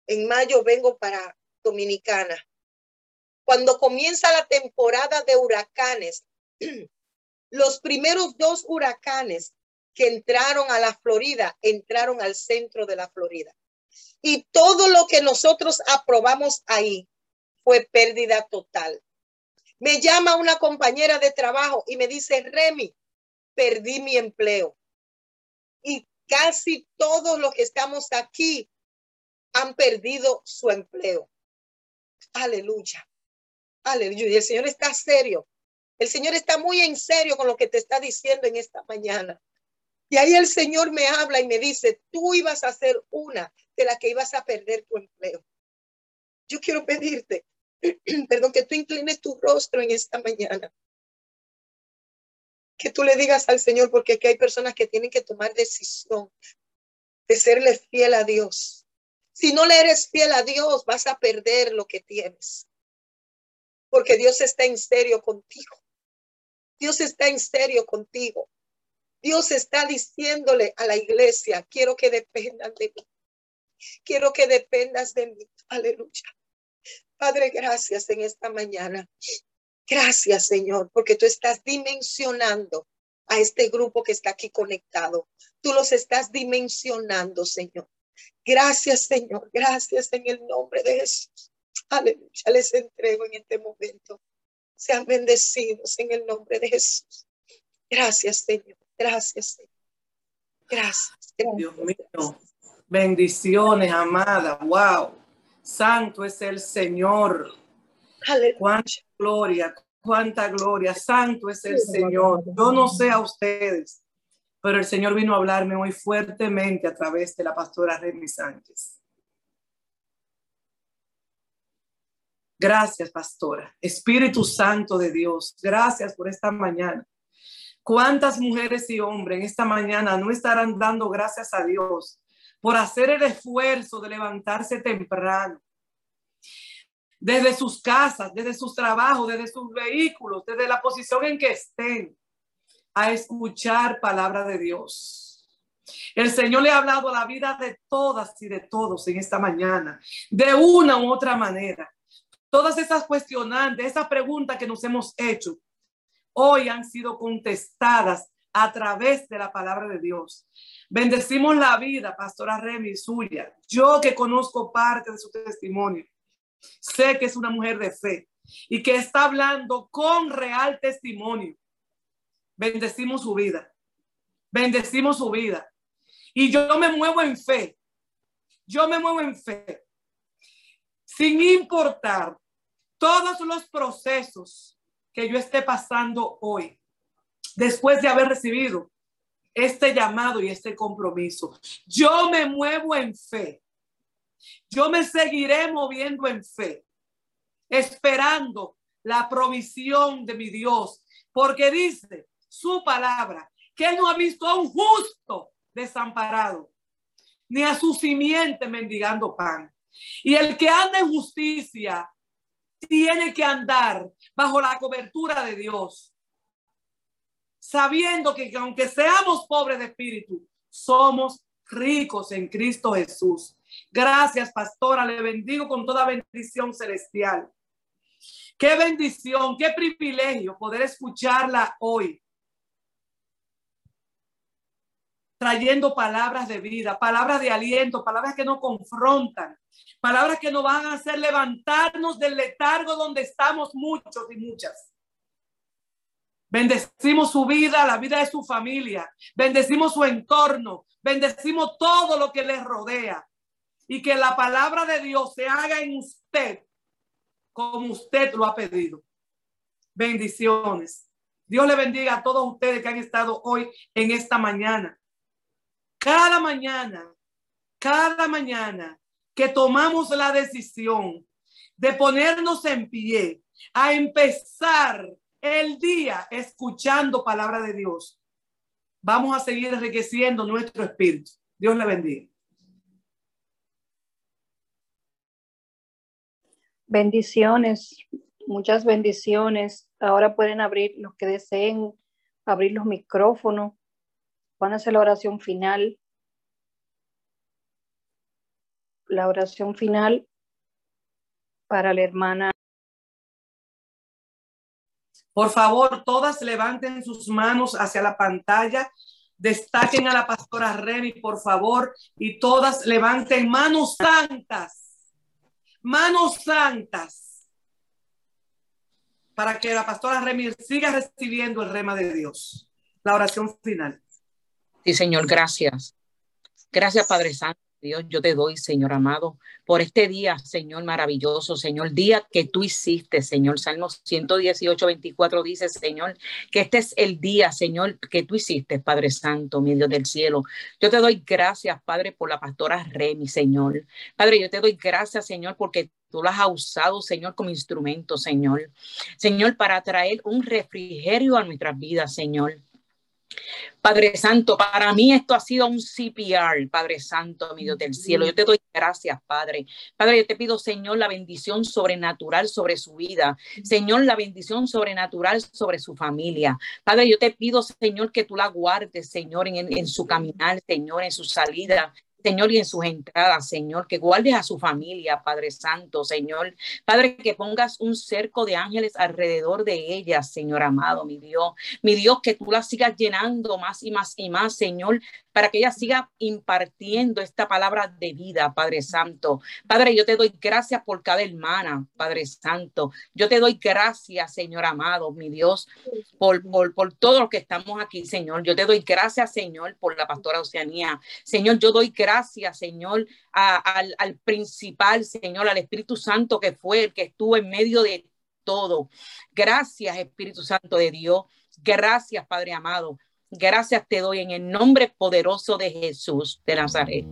En mayo vengo para Dominicana. Cuando comienza la temporada de huracanes, los primeros dos huracanes que entraron a la Florida, entraron al centro de la Florida. Y todo lo que nosotros aprobamos ahí fue pérdida total. Me llama una compañera de trabajo y me dice, Remy, perdí mi empleo. Y casi todos los que estamos aquí han perdido su empleo. Aleluya. Aleluya. El Señor está serio. El Señor está muy en serio con lo que te está diciendo en esta mañana. Y ahí el Señor me habla y me dice, tú ibas a ser una de las que ibas a perder tu empleo. Yo quiero pedirte, perdón, que tú inclines tu rostro en esta mañana. Que tú le digas al Señor, porque aquí hay personas que tienen que tomar decisión de serle fiel a Dios. Si no le eres fiel a Dios, vas a perder lo que tienes. Porque Dios está en serio contigo. Dios está en serio contigo. Dios está diciéndole a la iglesia, quiero que dependan de mí. Quiero que dependas de mí. Aleluya. Padre, gracias en esta mañana. Gracias, Señor, porque tú estás dimensionando a este grupo que está aquí conectado. Tú los estás dimensionando, Señor. Gracias, Señor. Gracias en el nombre de Jesús. Aleluya. Les entrego en este momento. Sean bendecidos en el nombre de Jesús. Gracias, Señor. Gracias. Gracias. Dios mío. Bendiciones, amada. Wow. Santo es el Señor. Cuánta gloria, cuánta gloria. Santo es el Señor. Yo no sé a ustedes, pero el Señor vino a hablarme muy fuertemente a través de la pastora Remy Sánchez. Gracias, pastora. Espíritu Santo de Dios, gracias por esta mañana. ¿Cuántas mujeres y hombres en esta mañana no estarán dando gracias a Dios por hacer el esfuerzo de levantarse temprano? Desde sus casas, desde sus trabajos, desde sus vehículos, desde la posición en que estén, a escuchar palabra de Dios. El Señor le ha hablado a la vida de todas y de todos en esta mañana, de una u otra manera. Todas esas cuestionantes, esas preguntas que nos hemos hecho, hoy han sido contestadas a través de la palabra de Dios. Bendecimos la vida, pastora Remy, suya. Yo que conozco parte de su testimonio, sé que es una mujer de fe y que está hablando con real testimonio. Bendecimos su vida. Bendecimos su vida. Y yo me muevo en fe. Yo me muevo en fe. Sin importar todos los procesos que yo esté pasando hoy, después de haber recibido este llamado y este compromiso. Yo me muevo en fe. Yo me seguiré moviendo en fe, esperando la provisión de mi Dios, porque dice su palabra que no ha visto a un justo desamparado, ni a su simiente mendigando pan. Y el que anda en justicia tiene que andar bajo la cobertura de Dios, sabiendo que aunque seamos pobres de espíritu, somos ricos en Cristo Jesús. Gracias, pastora. Le bendigo con toda bendición celestial. Qué bendición, qué privilegio poder escucharla hoy. Trayendo palabras de vida, palabras de aliento, palabras que no confrontan, Palabras que nos van a hacer levantarnos del letargo donde estamos muchos y muchas. Bendecimos su vida, la vida de su familia. Bendecimos su entorno. Bendecimos todo lo que les rodea. Y que la palabra de Dios se haga en usted como usted lo ha pedido. Bendiciones. Dios le bendiga a todos ustedes que han estado hoy en esta mañana. Cada mañana, cada mañana que tomamos la decisión de ponernos en pie a empezar el día escuchando palabra de Dios. vamos a seguir enriqueciendo nuestro espíritu. Dios le bendiga. Bendiciones, muchas bendiciones. Ahora pueden abrir los que deseen abrir los micrófonos. Van a hacer la oración final. La oración final para la hermana. Por favor, todas levanten sus manos hacia la pantalla. Destaquen a la pastora Remy, por favor, y todas levanten manos santas. Manos santas. Para que la pastora Remy siga recibiendo el rema de Dios. La oración final. Sí, Señor, gracias. Gracias, Padre Santo. Dios, yo te doy, Señor amado, por este día, Señor maravilloso, Señor, día que tú hiciste, Señor. Salmo 118, 24 dice, Señor, que este es el día, Señor, que tú hiciste, Padre Santo, mi Dios del cielo. Yo te doy gracias, Padre, por la pastora Remy, Señor. Padre, yo te doy gracias, Señor, porque tú la has usado, Señor, como instrumento, Señor. Señor, para traer un refrigerio a nuestras vidas, Señor. Padre Santo, para mí esto ha sido un CPR, Padre Santo, mi Dios del cielo. Yo te doy gracias, Padre. Padre, yo te pido, Señor, la bendición sobrenatural sobre su vida. Señor, la bendición sobrenatural sobre su familia. Padre, yo te pido, Señor, que tú la guardes, Señor, en, su caminar, Señor, en su salida. Señor, y en sus entradas, Señor, que guardes a su familia, Padre Santo, Señor. Padre, que pongas un cerco de ángeles alrededor de ella, Señor amado, mi Dios. Mi Dios, que tú la sigas llenando más y más y más, Señor, para que ella siga impartiendo esta palabra de vida, Padre Santo. Padre, yo te doy gracias por cada hermana, Padre Santo. Yo te doy gracias, Señor amado, mi Dios, por, por, por todo lo que estamos aquí, Señor. Yo te doy gracias, Señor, por la pastora Oceanía. Señor, yo doy gracias, Señor, al, al principal, Señor, al Espíritu Santo que fue el que estuvo en medio de todo. Gracias, Espíritu Santo de Dios. Gracias, Padre amado. Gracias te doy en el nombre poderoso de Jesús de Nazaret.